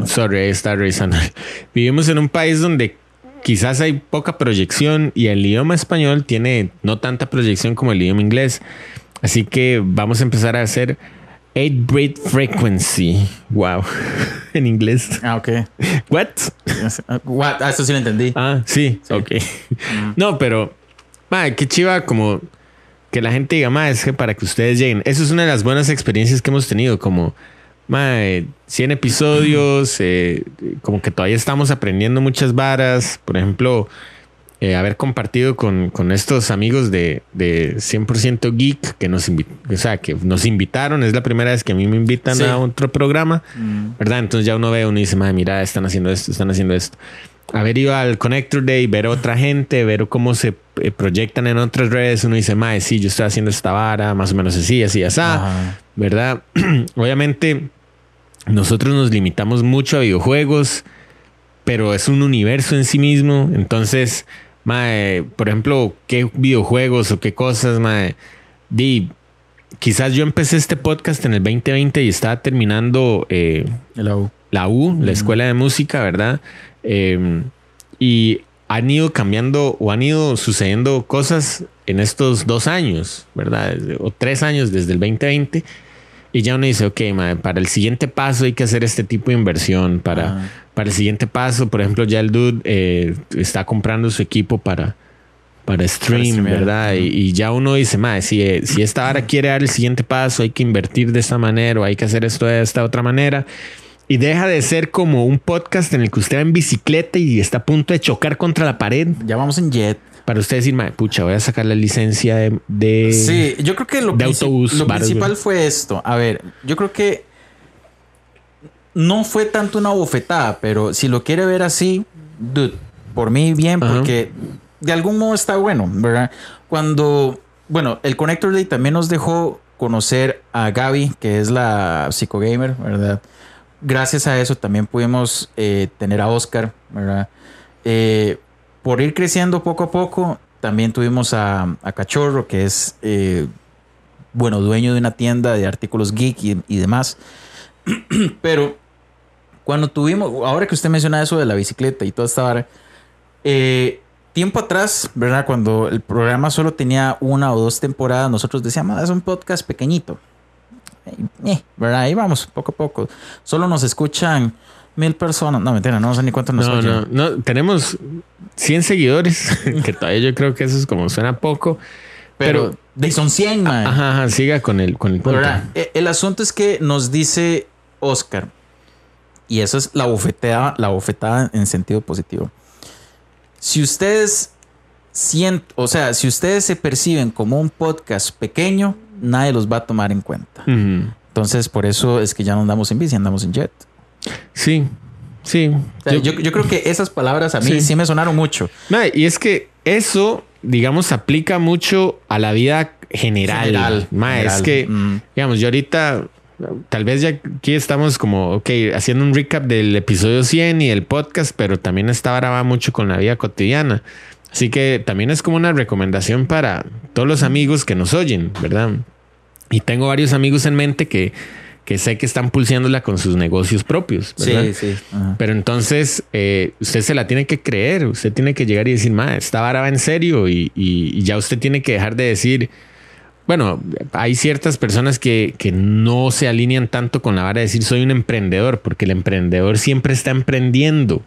Sorry, ahí está revisando. Vivimos en un país donde quizás hay poca proyección y el idioma español tiene no tanta proyección como el idioma inglés. Así que vamos a empezar a hacer 8-bit frequency. Wow. en inglés. Ah, ok. What? What? Ah, eso sí lo entendí. Ah, sí. Ok. No, pero, madre, qué chiva como que la gente diga, más es que para que ustedes lleguen. Eso es una de las buenas experiencias que hemos tenido, como, madre, 100 episodios, eh, como que todavía estamos aprendiendo muchas varas. Por ejemplo, eh, haber compartido con, con estos amigos de, de 100% Geek que nos, o sea, que nos invitaron. Es la primera vez que a mí me invitan Sí. a otro programa. Mm. ¿verdad? Entonces ya uno ve, uno dice, mira, están haciendo esto, están haciendo esto. Haber ido al Connector Day, ver otra gente, ver cómo se eh, proyectan en otras redes, uno dice, madre, sí, yo estoy haciendo esta vara, más o menos así, así, así, Ajá. ¿verdad? Obviamente, nosotros nos limitamos mucho a videojuegos, pero es un universo en sí mismo. Entonces, mae, por ejemplo, qué videojuegos o qué cosas, mae, di, quizás yo empecé este podcast en el 2020 y estaba terminando eh, La U. la U, la escuela de música, ¿verdad? Eh, y han ido cambiando o han ido sucediendo cosas en estos dos años, ¿verdad? O tres años desde el 2020. Y ya uno dice, ok, mae, para el siguiente paso hay que hacer este tipo de inversión. Para, para el siguiente paso, por ejemplo, ya el dude eh, está comprando su equipo para, para stream, streamear. ¿verdad? Y, y ya uno dice, mae, si, eh, si esta vara quiere dar el siguiente paso, hay que invertir de esta manera o hay que hacer esto de esta otra manera. Y deja de ser como un podcast en el que usted va en bicicleta y está a punto de chocar contra la pared. Ya vamos en jet. Para usted decir, mae, pucha, voy a sacar la licencia de, de, Sí, yo creo que lo, de autobús. lo principal fue esto. A ver, yo creo que no fue tanto una bofetada, pero si lo quiere ver así, dude, por mí bien, Ajá. porque de algún modo está bueno, ¿verdad? Cuando, bueno, el Connector Day también nos dejó conocer a Gaby, que es la psicogamer, ¿verdad? Gracias a eso también pudimos eh, tener a Oscar, ¿verdad? Eh, por ir creciendo poco a poco, también tuvimos a, a Cachorro, que es, eh, bueno, dueño de una tienda de artículos geek y, y demás. Pero cuando tuvimos, ahora que usted menciona eso de la bicicleta y toda esta vara, eh, tiempo atrás, ¿verdad? Cuando el programa solo tenía una o dos temporadas, nosotros decíamos, "Ah, es un podcast pequeñito. Eh, ¿Verdad? Ahí vamos, poco a poco. Solo nos escuchan mil personas. No, mentira, no sé ni cuánto nos No, no, no, tenemos 100 seguidores, que todavía yo creo que eso es como suena poco. Pero, de son 100, man. Ajá, ajá, siga con el, con el punto. ¿Verdad? E- El asunto es que nos dice Oscar, y eso es la bofetada, la bofetada en sentido positivo. Si ustedes sienten, o sea, si ustedes se perciben como un podcast pequeño, nadie los va a tomar en cuenta. Entonces, por eso es que ya no andamos en bici, andamos en jet. Sí, sí. O sea, yo, yo creo que esas palabras a mí sí, Sí. me sonaron mucho. Y es que eso, digamos, aplica mucho a la vida general. General, Mae, general. es que, Mm. digamos, yo ahorita, tal vez ya aquí estamos como, ok, haciendo un recap del episodio 100 y el podcast, pero también esta vara va mucho con la vida cotidiana. Así que también es como una recomendación para todos los amigos que nos oyen, ¿verdad? Y tengo varios amigos en mente que, que sé que están pulseándola con sus negocios propios. ¿verdad? Sí, sí. Ajá. Pero entonces eh, usted se la tiene que creer, usted tiene que llegar y decir, ma, esta vara va en serio y, y- y ya usted tiene que dejar de decir, bueno, hay ciertas personas que, que no se alinean tanto con la vara de decir soy un emprendedor, porque el emprendedor siempre está emprendiendo.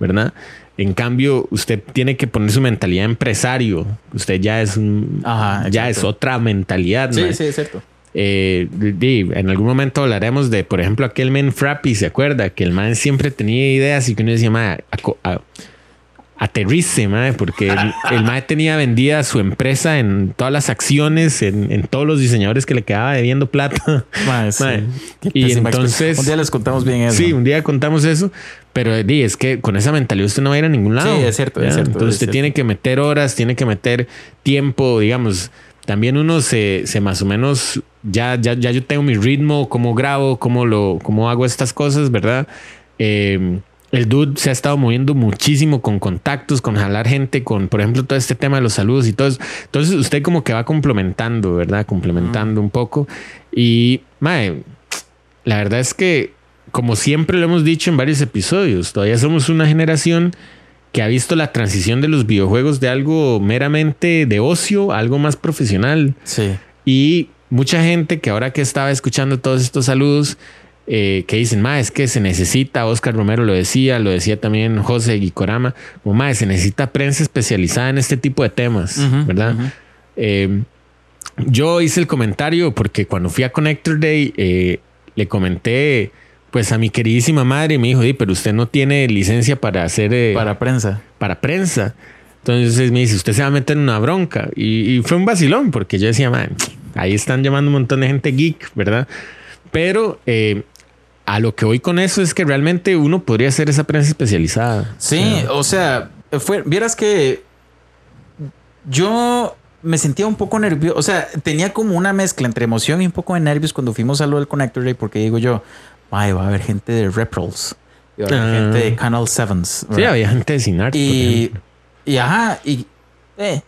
¿verdad? En cambio, usted tiene que poner su mentalidad de empresario. Usted ya es un, Ajá, ya es otra mentalidad. Sí, sí, es cierto. Eh, en algún momento hablaremos de, por ejemplo, aquel men Frappy, ¿se acuerda? Que el man siempre tenía ideas y que uno decía, ma, aco- a- aterrice, ma, porque el, el man tenía vendida su empresa en todas las acciones, en, en todos los diseñadores que le quedaba debiendo plata. Ma, sí. Ma, Qué y entonces... Un día les contamos bien eso. Sí, un día contamos eso, pero di, es que con esa mentalidad usted no va a ir a ningún lado. Sí, es cierto, es cierto, Entonces es usted cierto. tiene que meter horas, tiene que meter tiempo, digamos. También uno se, se más o menos, ya, ya, ya yo tengo mi ritmo, cómo grabo, cómo, lo, cómo hago estas cosas, ¿verdad? Eh, el dude se ha estado moviendo muchísimo con contactos, con jalar gente, con, por ejemplo, todo este tema de los saludos y todo eso. Entonces usted como que va complementando, ¿verdad? Complementando un poco. Y, mae, la verdad es que, como siempre lo hemos dicho en varios episodios, todavía somos una generación que ha visto la transición de los videojuegos de algo meramente de ocio a algo más profesional. Sí. Y mucha gente que ahora que estaba escuchando todos estos saludos, eh, que dicen, ma, es que se necesita, Oscar Romero lo decía, lo decía también José Guicorama, como, ma, se necesita prensa especializada en este tipo de temas, ¿verdad? Eh, yo hice el comentario porque cuando fui a Connector Day, eh, le comenté pues a mi queridísima madre y me dijo, "Di, pero usted no tiene licencia para hacer... Para prensa. para prensa. Entonces me dice, usted se va a meter en una bronca. Y, y fue un vacilón, porque yo decía, man, ahí están llamando un montón de gente geek, ¿verdad? Pero eh, a lo que voy con eso es que realmente uno podría hacer esa prensa especializada. Sí, o sea, fue, vieras que yo me sentía un poco nervioso, o sea, tenía como una mezcla entre emoción y un poco de nervios cuando fuimos a lo del Connector Day, porque digo yo, "Ay, va a haber gente de Reprols, y va a haber Ah. gente de Canal Sevens. Sí, había gente de Cinart. por Y, y ajá, y eh,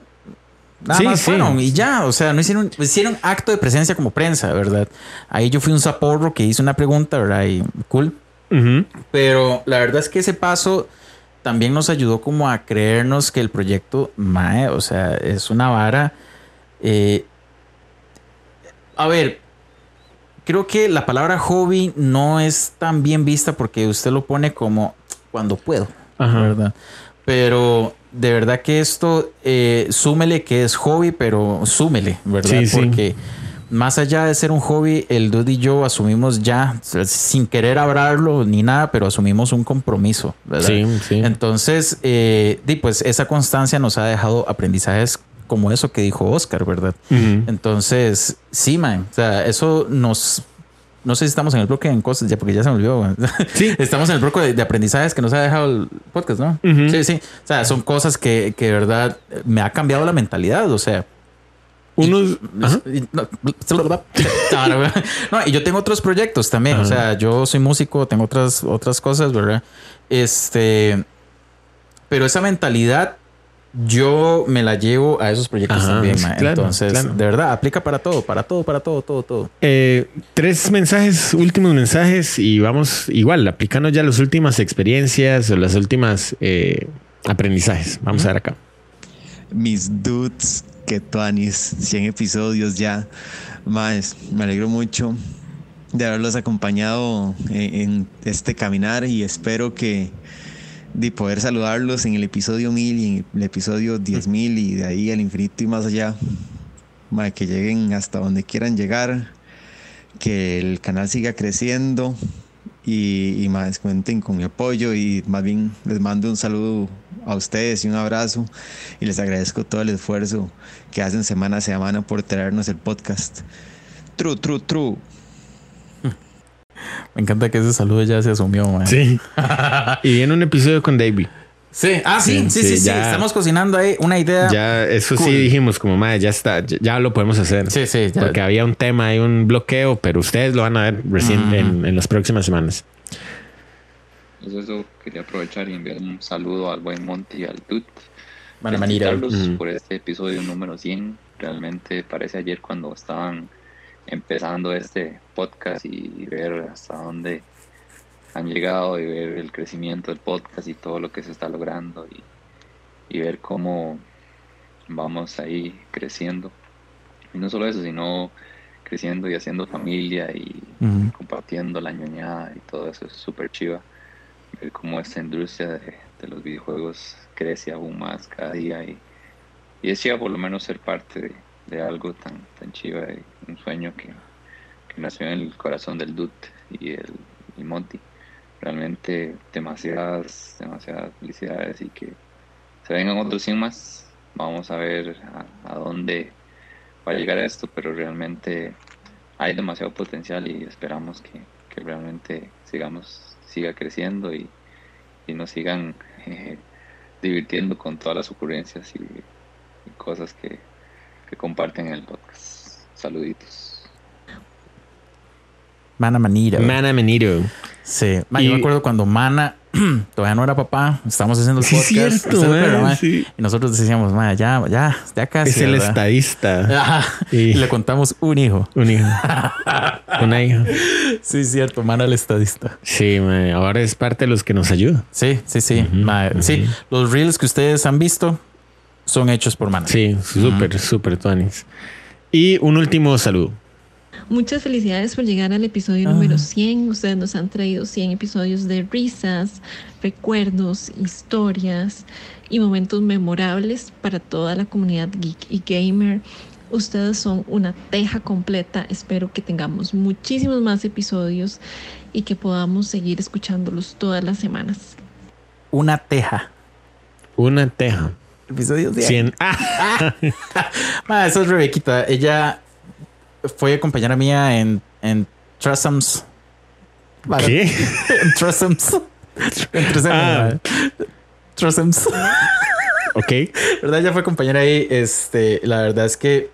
Nada Sí, más sí. fueron y ya, o sea, no hicieron, hicieron acto de presencia como prensa, ¿verdad? Ahí yo fui un zaporro que hice una pregunta, ¿verdad? Y cool. Pero la verdad es que ese paso también nos ayudó como a creernos que el proyecto, mae, o sea, es una vara. eh, a ver, creo que la palabra hobby no es tan bien vista porque usted lo pone como cuando puedo, Ajá. ¿verdad? Pero de verdad que esto, eh, súmele que es hobby, pero súmele, ¿verdad? Sí, sí. porque más allá de ser un hobby, el Dude y yo asumimos ya, sin querer hablarlo ni nada, pero asumimos un compromiso, ¿verdad? Sí, sí. Entonces, eh, pues esa constancia nos ha dejado aprendizajes como eso que dijo Oscar, ¿verdad? Entonces, sí, man. O sea, eso nos. No sé si estamos en el bloque en cosas, ya porque ya se me olvidó. Sí. estamos en el bloque de, de aprendizajes que nos ha dejado el podcast, ¿no? Sí, sí. O sea, son cosas que, que de verdad me ha cambiado la mentalidad. O sea, Unos. Y- no, no, y yo tengo otros proyectos también. O sea, yo soy músico, tengo otras, otras cosas, ¿verdad? Este. Pero esa mentalidad, yo me la llevo a esos proyectos Ajá, también, sí, claro, Entonces, claro. de verdad, aplica para todo, para todo, para todo, todo, todo. Eh, tres mensajes, últimos mensajes y vamos igual aplicando ya las últimas experiencias o las últimas eh, aprendizajes. Vamos a ver acá. Mis dudes, que tuanis, 100 episodios ya. Más, me alegro mucho de haberlos acompañado en, en este caminar y espero que de poder saludarlos en el episodio 1000 y en el episodio 10000 y de ahí al infinito y más allá. Mae, que lleguen hasta donde quieran llegar, que el canal siga creciendo y, y más cuenten con mi apoyo y más bien les mando un saludo a ustedes y un abrazo y les agradezco todo el esfuerzo que hacen semana a semana por traernos el podcast. True, true, true. Me encanta que ese saludo ya se asumió, man. Sí. y viene un episodio con David. Sí, ah, sí, sí, sí, sí, ya- Estamos cocinando ahí una idea. Ya, eso sí Cool. dijimos como, madre, ya está, ya, ya lo podemos hacer. Sí, sí, ya. Porque había un tema y un bloqueo, pero ustedes lo van a ver recién Ujú. en, en las próximas semanas. Pues eso quería aprovechar y enviar un saludo al buen Monty y al Tut. Felicitarlos Ujú. por este episodio número 100. Realmente parece ayer cuando estaban empezando este podcast y ver hasta dónde han llegado y ver el crecimiento del podcast y todo lo que se está logrando y, y ver cómo vamos ahí creciendo. Y no solo eso, sino creciendo y haciendo familia y compartiendo la ñoñada y todo eso es súper chiva. Ver cómo esta industria de, de los videojuegos crece aún más cada día y, y es chiva por lo menos ser parte de, de algo tan, tan chiva y un sueño que, nació en el corazón del Dut y el y Monty. Realmente demasiadas, demasiadas felicidades y que se vengan otros 100 más. Vamos a ver a, a dónde va a llegar esto, pero realmente hay demasiado potencial y esperamos que, realmente sigamos, siga creciendo y, nos sigan eh, divirtiendo con todas las ocurrencias y, y cosas que, que comparten en el podcast. Saluditos. Mana Manira. Mana Meniro. Sí. Ma, yo Y- me acuerdo cuando Mana todavía no era papá, estábamos haciendo el Sí, podcast. cierto, ¿usted se acuerda, ma, ma? sí. Y nosotros decíamos, ma, ya, ya, ya casi. Es el ¿verdad? estadista. Ajá. Y- Y le contamos un hijo. Un hijo. Una hija. Sí, cierto, Mana el estadista. Sí, ahora es parte de los que nos ayuda. Sí, sí, sí. Sí, los reels que ustedes han visto son hechos por Mana. Sí, súper, súper tuanis. Y un último saludo. Muchas felicidades por llegar al episodio Ah. número 100. Ustedes nos han traído 100 episodios de risas, recuerdos, historias y momentos memorables para toda la comunidad geek y gamer. Ustedes son una teja completa. Espero que tengamos muchísimos más episodios y que podamos seguir escuchándolos todas las semanas. Una teja. Una teja. Episodio 100. 100. Ah. Ma, esa es Rebequita. Ella fue compañera mía en, en Trussums. ¿Qué? en Trussums. En Trussums. Ah. Ok. ¿Verdad? Ella fue compañera ahí. Este, la verdad es que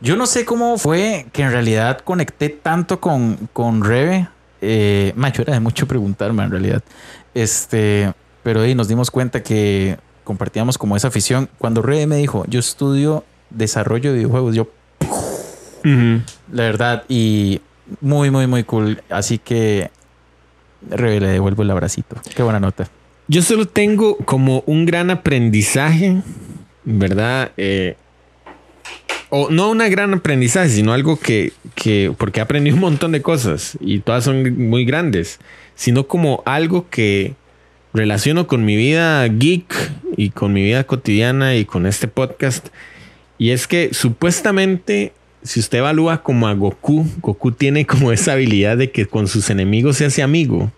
yo no sé cómo fue que en realidad conecté tanto con, con Rebe. Eh, ma, yo era de mucho preguntarme en realidad. Este, pero ahí nos dimos cuenta que compartíamos como esa afición. Cuando Rebe me dijo, yo estudio desarrollo de videojuegos. Yo, la verdad, y muy, muy, muy cool. Así que Rebe, le devuelvo el abracito. Qué buena nota. Yo solo tengo como un gran aprendizaje, ¿verdad? Eh, o no un gran aprendizaje, sino algo que, que, porque he aprendido un montón de cosas y todas son muy grandes, sino como algo que relaciono con mi vida geek y con mi vida cotidiana y con este podcast. Y es que supuestamente, si usted evalúa como a Goku, Goku tiene como esa habilidad de que con sus enemigos se hace amigo.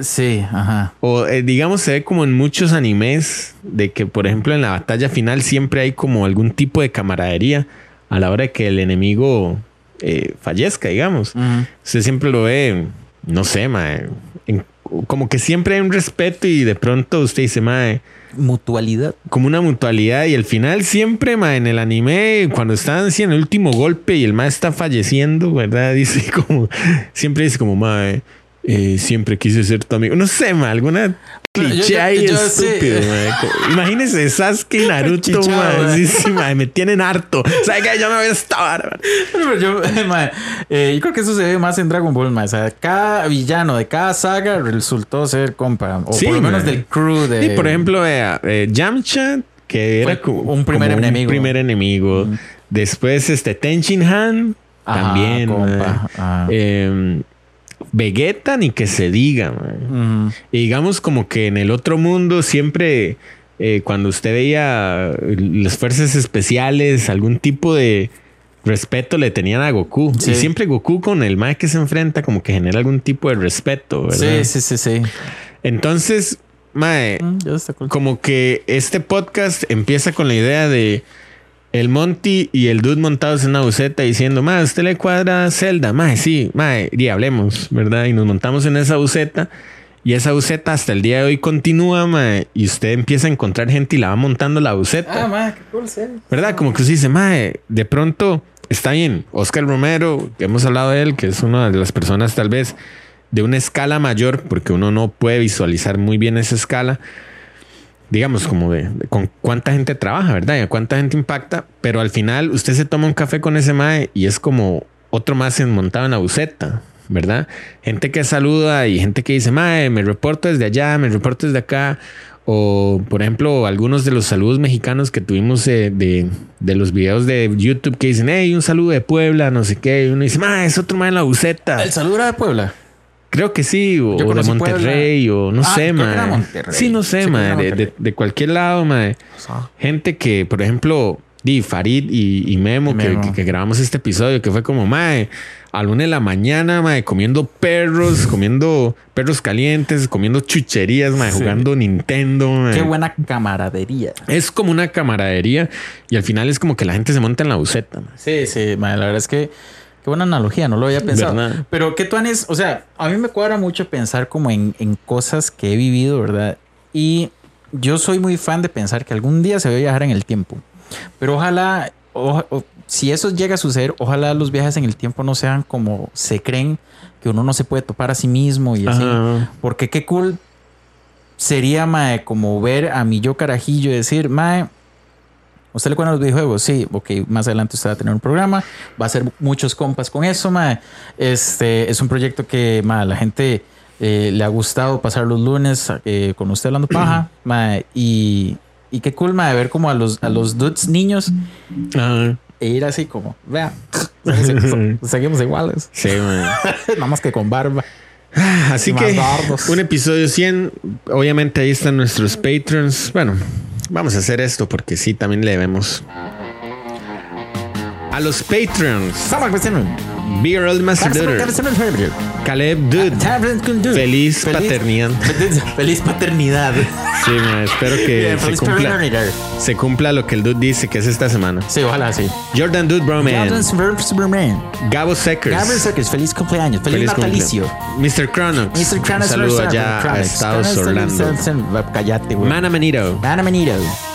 Sí, ajá. O eh, digamos, se ve como en muchos animes de que, por ejemplo, en la batalla final siempre hay como algún tipo de camaradería a la hora de que el enemigo eh, fallezca, digamos. Usted siempre lo ve, no sé, en- como que siempre hay un respeto y de pronto usted dice, mae, Mutualidad. como una mutualidad y al final siempre, mae, en el anime, cuando están haciendo el último golpe y el mae está falleciendo, ¿verdad? Dice como, siempre dice como, mae, eh, siempre quise ser tu amigo. No sé, mae, alguna cliché ahí estúpido, mae. Co- Imagínese Sasuke y Naruto, mae. Sí, sí, me tienen harto. ¿Sabe qué? Yo me voy a estar. Pero yo, mae, eh, yo creo que eso se ve más en Dragon Ball, mae. O sea, cada villano de cada saga resultó ser compa. O Sí, por lo menos del crew de. Sí, por ejemplo, vea, eh, Yamcha, que era un primer como enemigo. Un primer enemigo. Después, este Tenshin Han, Ajá, también. compa. Eh, Vegeta, ni que se diga. Y digamos, como que en el otro mundo siempre, eh, cuando usted veía las fuerzas especiales, algún tipo de respeto le tenían a Goku. Sí. Y siempre Goku con el Mae que se enfrenta, como que genera algún tipo de respeto, ¿verdad? Sí, sí, sí, sí. Entonces, Mae, como que este podcast empieza con la idea de el Monty y el dude montados en una buceta diciendo, Mae, ¿usted le cuadra Zelda? Mae, sí, Mae, y hablemos, ¿verdad? Y nos montamos en esa buceta. Y esa buceta hasta el día de hoy continúa, mae, y usted empieza a encontrar gente y la va montando la buceta. Ah, mae, qué cool. ¿Verdad? Como que usted dice, mae, de pronto está bien. Oscar Romero, que hemos hablado de él, que es una de las personas tal vez de una escala mayor, porque uno no puede visualizar muy bien esa escala. Digamos, como de, con cuánta gente trabaja, ¿verdad? Y a cuánta gente impacta. Pero al final usted se toma un café con ese mae y es como otro más montado en la buceta, ¿verdad? Gente que saluda y gente que dice, mae, me reporto desde allá, me reporto desde acá. O, por ejemplo, algunos de los saludos mexicanos que tuvimos eh, de, de los videos de YouTube que dicen, hey, un saludo de Puebla, no sé qué. Y uno dice, mae, es otro mae en la buceta. ¿El saludo era de Puebla? Creo que sí, o, o de Monterrey, o no Ah, sé. Monterrey. Sí, no sé, De, de, Monterrey. de cualquier lado, mae. Gente que, por ejemplo, di Farid y, y Memo, que- Memo. Que, que grabamos este episodio, que fue como, mae, a una de la mañana, mae, comiendo perros, comiendo perros calientes, comiendo chucherías, mae, Sí. jugando Nintendo, mae. Qué buena camaradería. Es como una camaradería y al final es como que la gente se monta en la buceta. mae. Sí, sí, mae, la verdad es que qué buena analogía, no lo había pensado. ¿Verdad? Pero que tú Anis, o sea, a mí me cuadra mucho pensar como en, en cosas que he vivido, ¿verdad? Y yo soy muy fan de pensar que algún día se va a viajar en el tiempo. Pero ojalá, oja- o- si eso llega a suceder, ojalá los viajes en el tiempo no sean como se creen, que uno no se puede topar a sí mismo y así. Ajá. Porque qué cool sería, mae, como ver a mi yo carajillo y decir, mae, ¿usted le cuenta los videojuegos? Sí, ok, más adelante usted va a tener un programa, va a hacer muchos compas con eso, mae. Este es un proyecto que, mae, la gente eh, le ha gustado pasar los lunes eh, con usted hablando paja, mae, y, y qué cool, mae, ver como a los, a los dudes niños e ir así como, vea, seguimos iguales. Sí. Nada más que con barba. Así que dardos. un episodio 100. Obviamente ahí están nuestros patrons. Bueno, vamos a hacer esto porque sí, también le debemos. A los patrons. Beer Old Master. Caleb Dude. Feliz paternidad. Feliz paternidad. Sí, ma, espero que se cumpla, se cumpla lo que el Dude dice que es esta semana. Sí, ojalá sí. Jordan Dude Broman. Jordan Superman. Gabo Seckers. Gabriel Seckers, feliz cumpleaños. Feliz, natalicio. Mr. Cronox. Mr. Cronox. Un saludo allá a. Estados Orlando. Cállate, güey. Mana Menito. Mana Menito.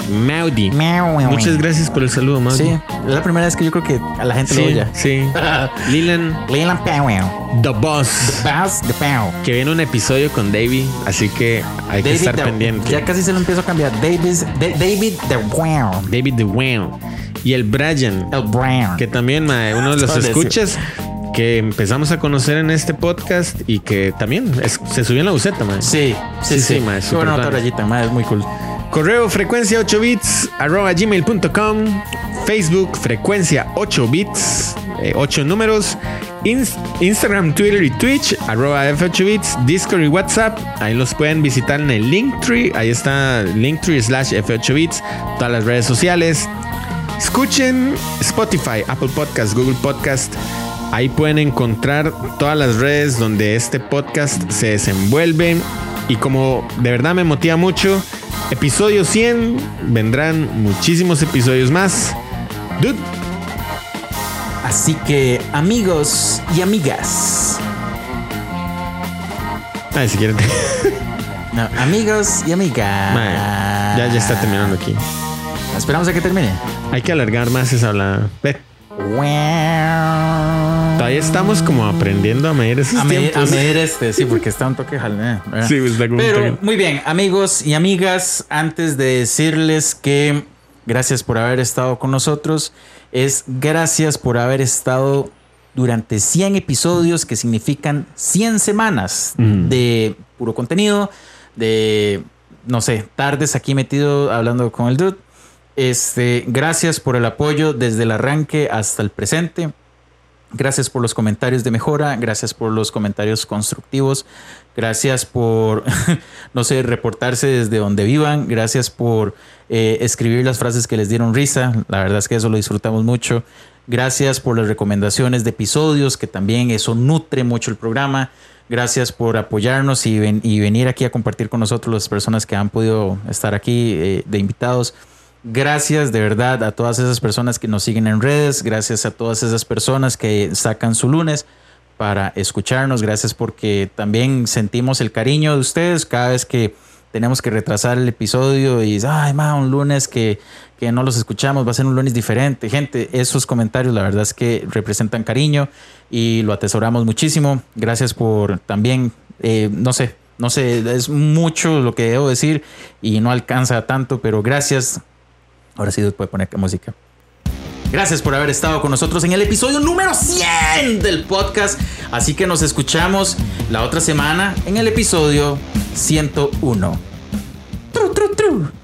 Maudi. Muchas gracias por el saludo, Maudi. Sí, es la primera vez que yo creo que a la gente lo oye. sí. Leland. Leland Powell. The Boss. The Boss, The Pow. Que viene un episodio con Davey, así que hay que David estar the- pendiente. Ya casi se lo empiezo a cambiar. David, Da- David the Wow. David the Wow. Y el Brian. El Brian. Que también, mae, uno de los escuchas que empezamos a conocer en este podcast y que también es- se subió en la buceta, mae. Sí, sí, sí. tuanis. rayita, mae, es muy cool. Correo frecuencia 8 bits arroba gmail.com. Facebook frecuencia 8 bits, 8 números. Ins- Instagram, Twitter y Twitch arroba F8 bits. Discord y WhatsApp. Ahí los pueden visitar en el Linktree. Ahí está Linktree slash F8 bits. Todas las redes sociales. Escuchen Spotify, Apple Podcast, Google Podcast. Ahí pueden encontrar todas las redes donde este podcast se desenvuelve. Y como de verdad me motiva mucho, episodio 100, vendrán muchísimos episodios más. Dude, Así que, amigos y amigas. ay, si quieren. No, amigos y amigas. Ya, ya está terminando aquí. Esperamos a que termine. Hay que alargar más esa habla. Ve. Todavía estamos como aprendiendo a medir esos A medir, a medir este, sí, porque está un toque jalé. ¿verdad? Sí, está como Pero muy bien, amigos y amigas, antes de decirles que gracias por haber estado con nosotros, es gracias por haber estado durante 100 episodios que significan 100 semanas Mm. de puro contenido, de, no sé, tardes aquí metido hablando con el dude. Este, gracias por el apoyo desde el arranque hasta el presente. Gracias por los comentarios de mejora, gracias por los comentarios constructivos, gracias por, no sé, reportarse desde donde vivan, gracias por eh, escribir las frases que les dieron risa, la verdad es que eso lo disfrutamos mucho, gracias por las recomendaciones de episodios, que también eso nutre mucho el programa, gracias por apoyarnos y, ven- y venir aquí a compartir con nosotros las personas que han podido estar aquí eh, de invitados. Gracias de verdad a todas esas personas que nos siguen en redes, gracias a todas esas personas que sacan su lunes para escucharnos, gracias porque también sentimos el cariño de ustedes cada vez que tenemos que retrasar el episodio y ay, ma, un lunes que, que no los escuchamos, va a ser un lunes diferente. Gente, esos comentarios la verdad es que representan cariño y lo atesoramos muchísimo. Gracias por también, eh, no sé, no sé, es mucho lo que debo decir y no alcanza tanto, pero gracias. Ahora sí puede poner música. Gracias por haber estado con nosotros en el episodio número 100 del podcast. Así que nos escuchamos la otra semana en el episodio 101. Tru, tru, tru.